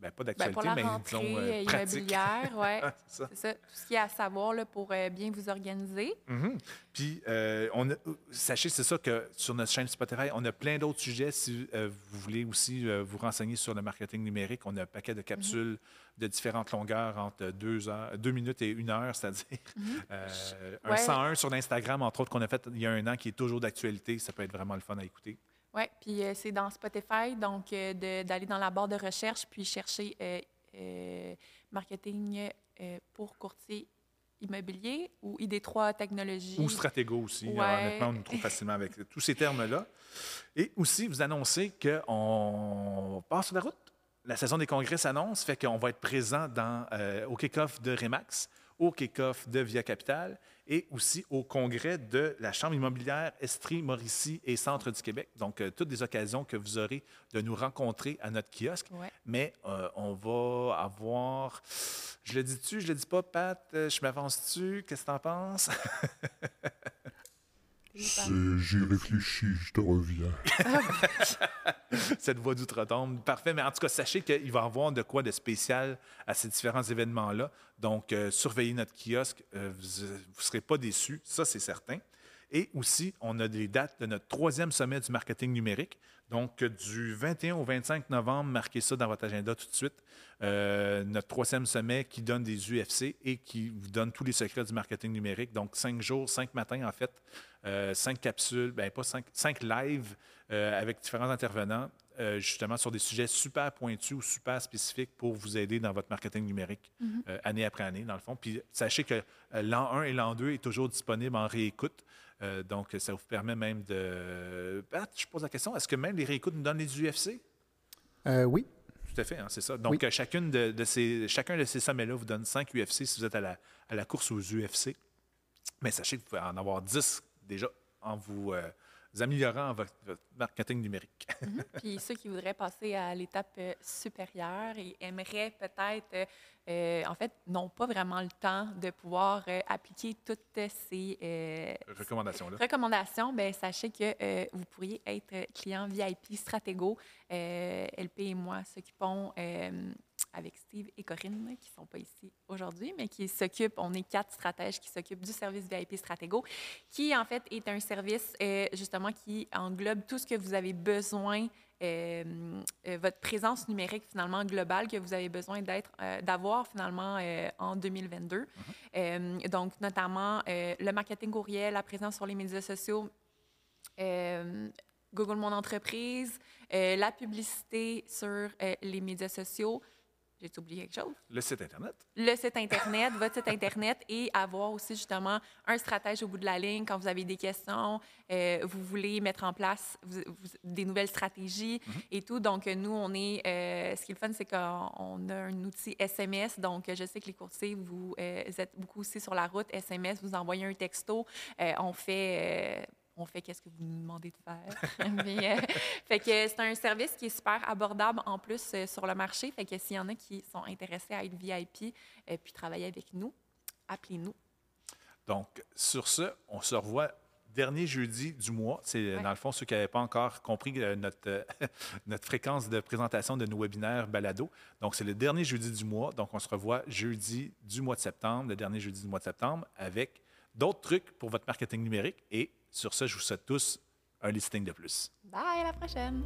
ben, pas Ben, d'actualité, la mais rentrée disons euh, immobilière, ouais. Ah, c'est ça. Ça. Tout ce qu'il y a à savoir là, pour euh, bien vous organiser. Mhm. Puis, euh, on a- sachez, c'est ça que sur notre chaîne Spotify, on a plein d'autres sujets. Si euh, vous voulez aussi vous renseigner sur le marketing numérique, on a un paquet de capsules de différentes longueurs entre deux, heures, deux minutes et une heure, c'est-à-dire euh, un Ouais. 101 sur l'Instagram, entre autres, qu'on a fait il y a un an, qui est toujours d'actualité. Ça peut être vraiment le fun à écouter. Oui, puis euh, c'est dans Spotify, donc euh, de- d'aller dans la barre de recherche puis chercher euh, euh, marketing pour courtier immobilier ou ID3 technologie. Ou Stratégo aussi. Ouais. Honnêtement, on nous trouve facilement avec tous ces termes-là. Et aussi, vous annoncer qu'on passe sur la route. La saison des congrès s'annonce, fait qu'on va être présent dans, au kick-off de Remax, au kick-off de Via Capital et aussi au congrès de la Chambre immobilière Estrie, Mauricie et Centre du Québec. Donc, euh, toutes des occasions que vous aurez de nous rencontrer à notre kiosque. Ouais. Mais euh, on va avoir. Je le dis-tu, je le dis pas, Pat, euh, je m'avance-tu? Qu'est-ce que tu en penses? J'y réfléchis, je te reviens. cette voix d'outre-tombe. Parfait, mais en tout cas, sachez qu'il va y avoir de quoi de spécial à ces différents événements-là. Donc, euh, surveillez notre kiosque, euh, vous ne serez pas déçus, ça c'est certain. Et aussi, on a des dates de notre troisième sommet du marketing numérique. Donc, du 21 au 25 novembre, marquez ça dans votre agenda tout de suite. Euh, notre troisième sommet qui donne des UFC et qui vous donne tous les secrets du marketing numérique. Donc, cinq jours, cinq matins, en fait, euh, cinq capsules, ben pas cinq, cinq lives euh, avec différents intervenants, euh, justement sur des sujets super pointus ou super spécifiques pour vous aider dans votre marketing numérique euh, année après année, dans le fond. Puis, sachez que euh, l'an 1 et l'an 2 est toujours disponible en réécoute. Euh, donc, ça vous permet même de. Pat, je pose la question est-ce que même les réécoutes nous donnent les UFC Euh, oui, à fait, hein, c'est ça. Donc, Oui. euh, chacune de, de ces, chacun de ces sommets-là vous donne 5 UFC si vous êtes à la, à la course aux UFC. Mais sachez que vous pouvez en avoir 10 déjà en vous, euh, améliorant votre, votre marketing numérique. Puis ceux qui voudraient passer à l'étape euh, supérieure et aimeraient peut-être, euh, en fait, n'ont pas vraiment le temps de pouvoir euh, appliquer toutes ces euh, Recommandations-là. recommandations, ben sachez que vous pourriez être client VIP Stratego. LP et moi s'occupons avec Steve et Corinne, qui ne sont pas ici aujourd'hui, mais qui s'occupent, on est quatre stratèges qui s'occupent du service VIP Stratego, qui en fait est un service euh, justement qui englobe tout ce que vous avez besoin euh, euh, votre présence numérique finalement globale que vous avez besoin d'être, d'avoir finalement en 2022. Euh, donc notamment le marketing courriel, la présence sur les médias sociaux, Google Mon Entreprise, euh, la publicité sur euh, les médias sociaux. J'ai oublié quelque chose? Le site Internet. le site Internet, votre site Internet et avoir aussi justement un stratège au bout de la ligne quand vous avez des questions, euh, vous voulez mettre en place vous- vous- des nouvelles stratégies et tout. Donc, nous, on est, euh, ce qui est le fun, c'est qu'on on a un outil SMS. Donc, je sais que les courtiers, vous euh, êtes beaucoup aussi sur la route. SMS, vous envoyez un texto, on fait... euh, on fait qu'est-ce que vous nous demandez de faire. Mais, euh, fait que c'est un service qui est super abordable en plus euh, sur le marché. Fait que s'il y en a qui sont intéressés à être VIP et puis travailler avec nous, appelez-nous. Donc, sur ce, on se revoit dernier jeudi du mois. C'est, euh, Ouais. dans le fond, ceux qui n'avaient pas encore compris euh, notre, euh, notre fréquence de présentation de nos webinaires balado. Donc, c'est le dernier jeudi du mois. Donc, on se revoit jeudi du mois de septembre, le dernier jeudi du mois de septembre, avec d'autres trucs pour votre marketing numérique. Et sur ce, je vous souhaite tous un listing de plus. Bye, à la prochaine!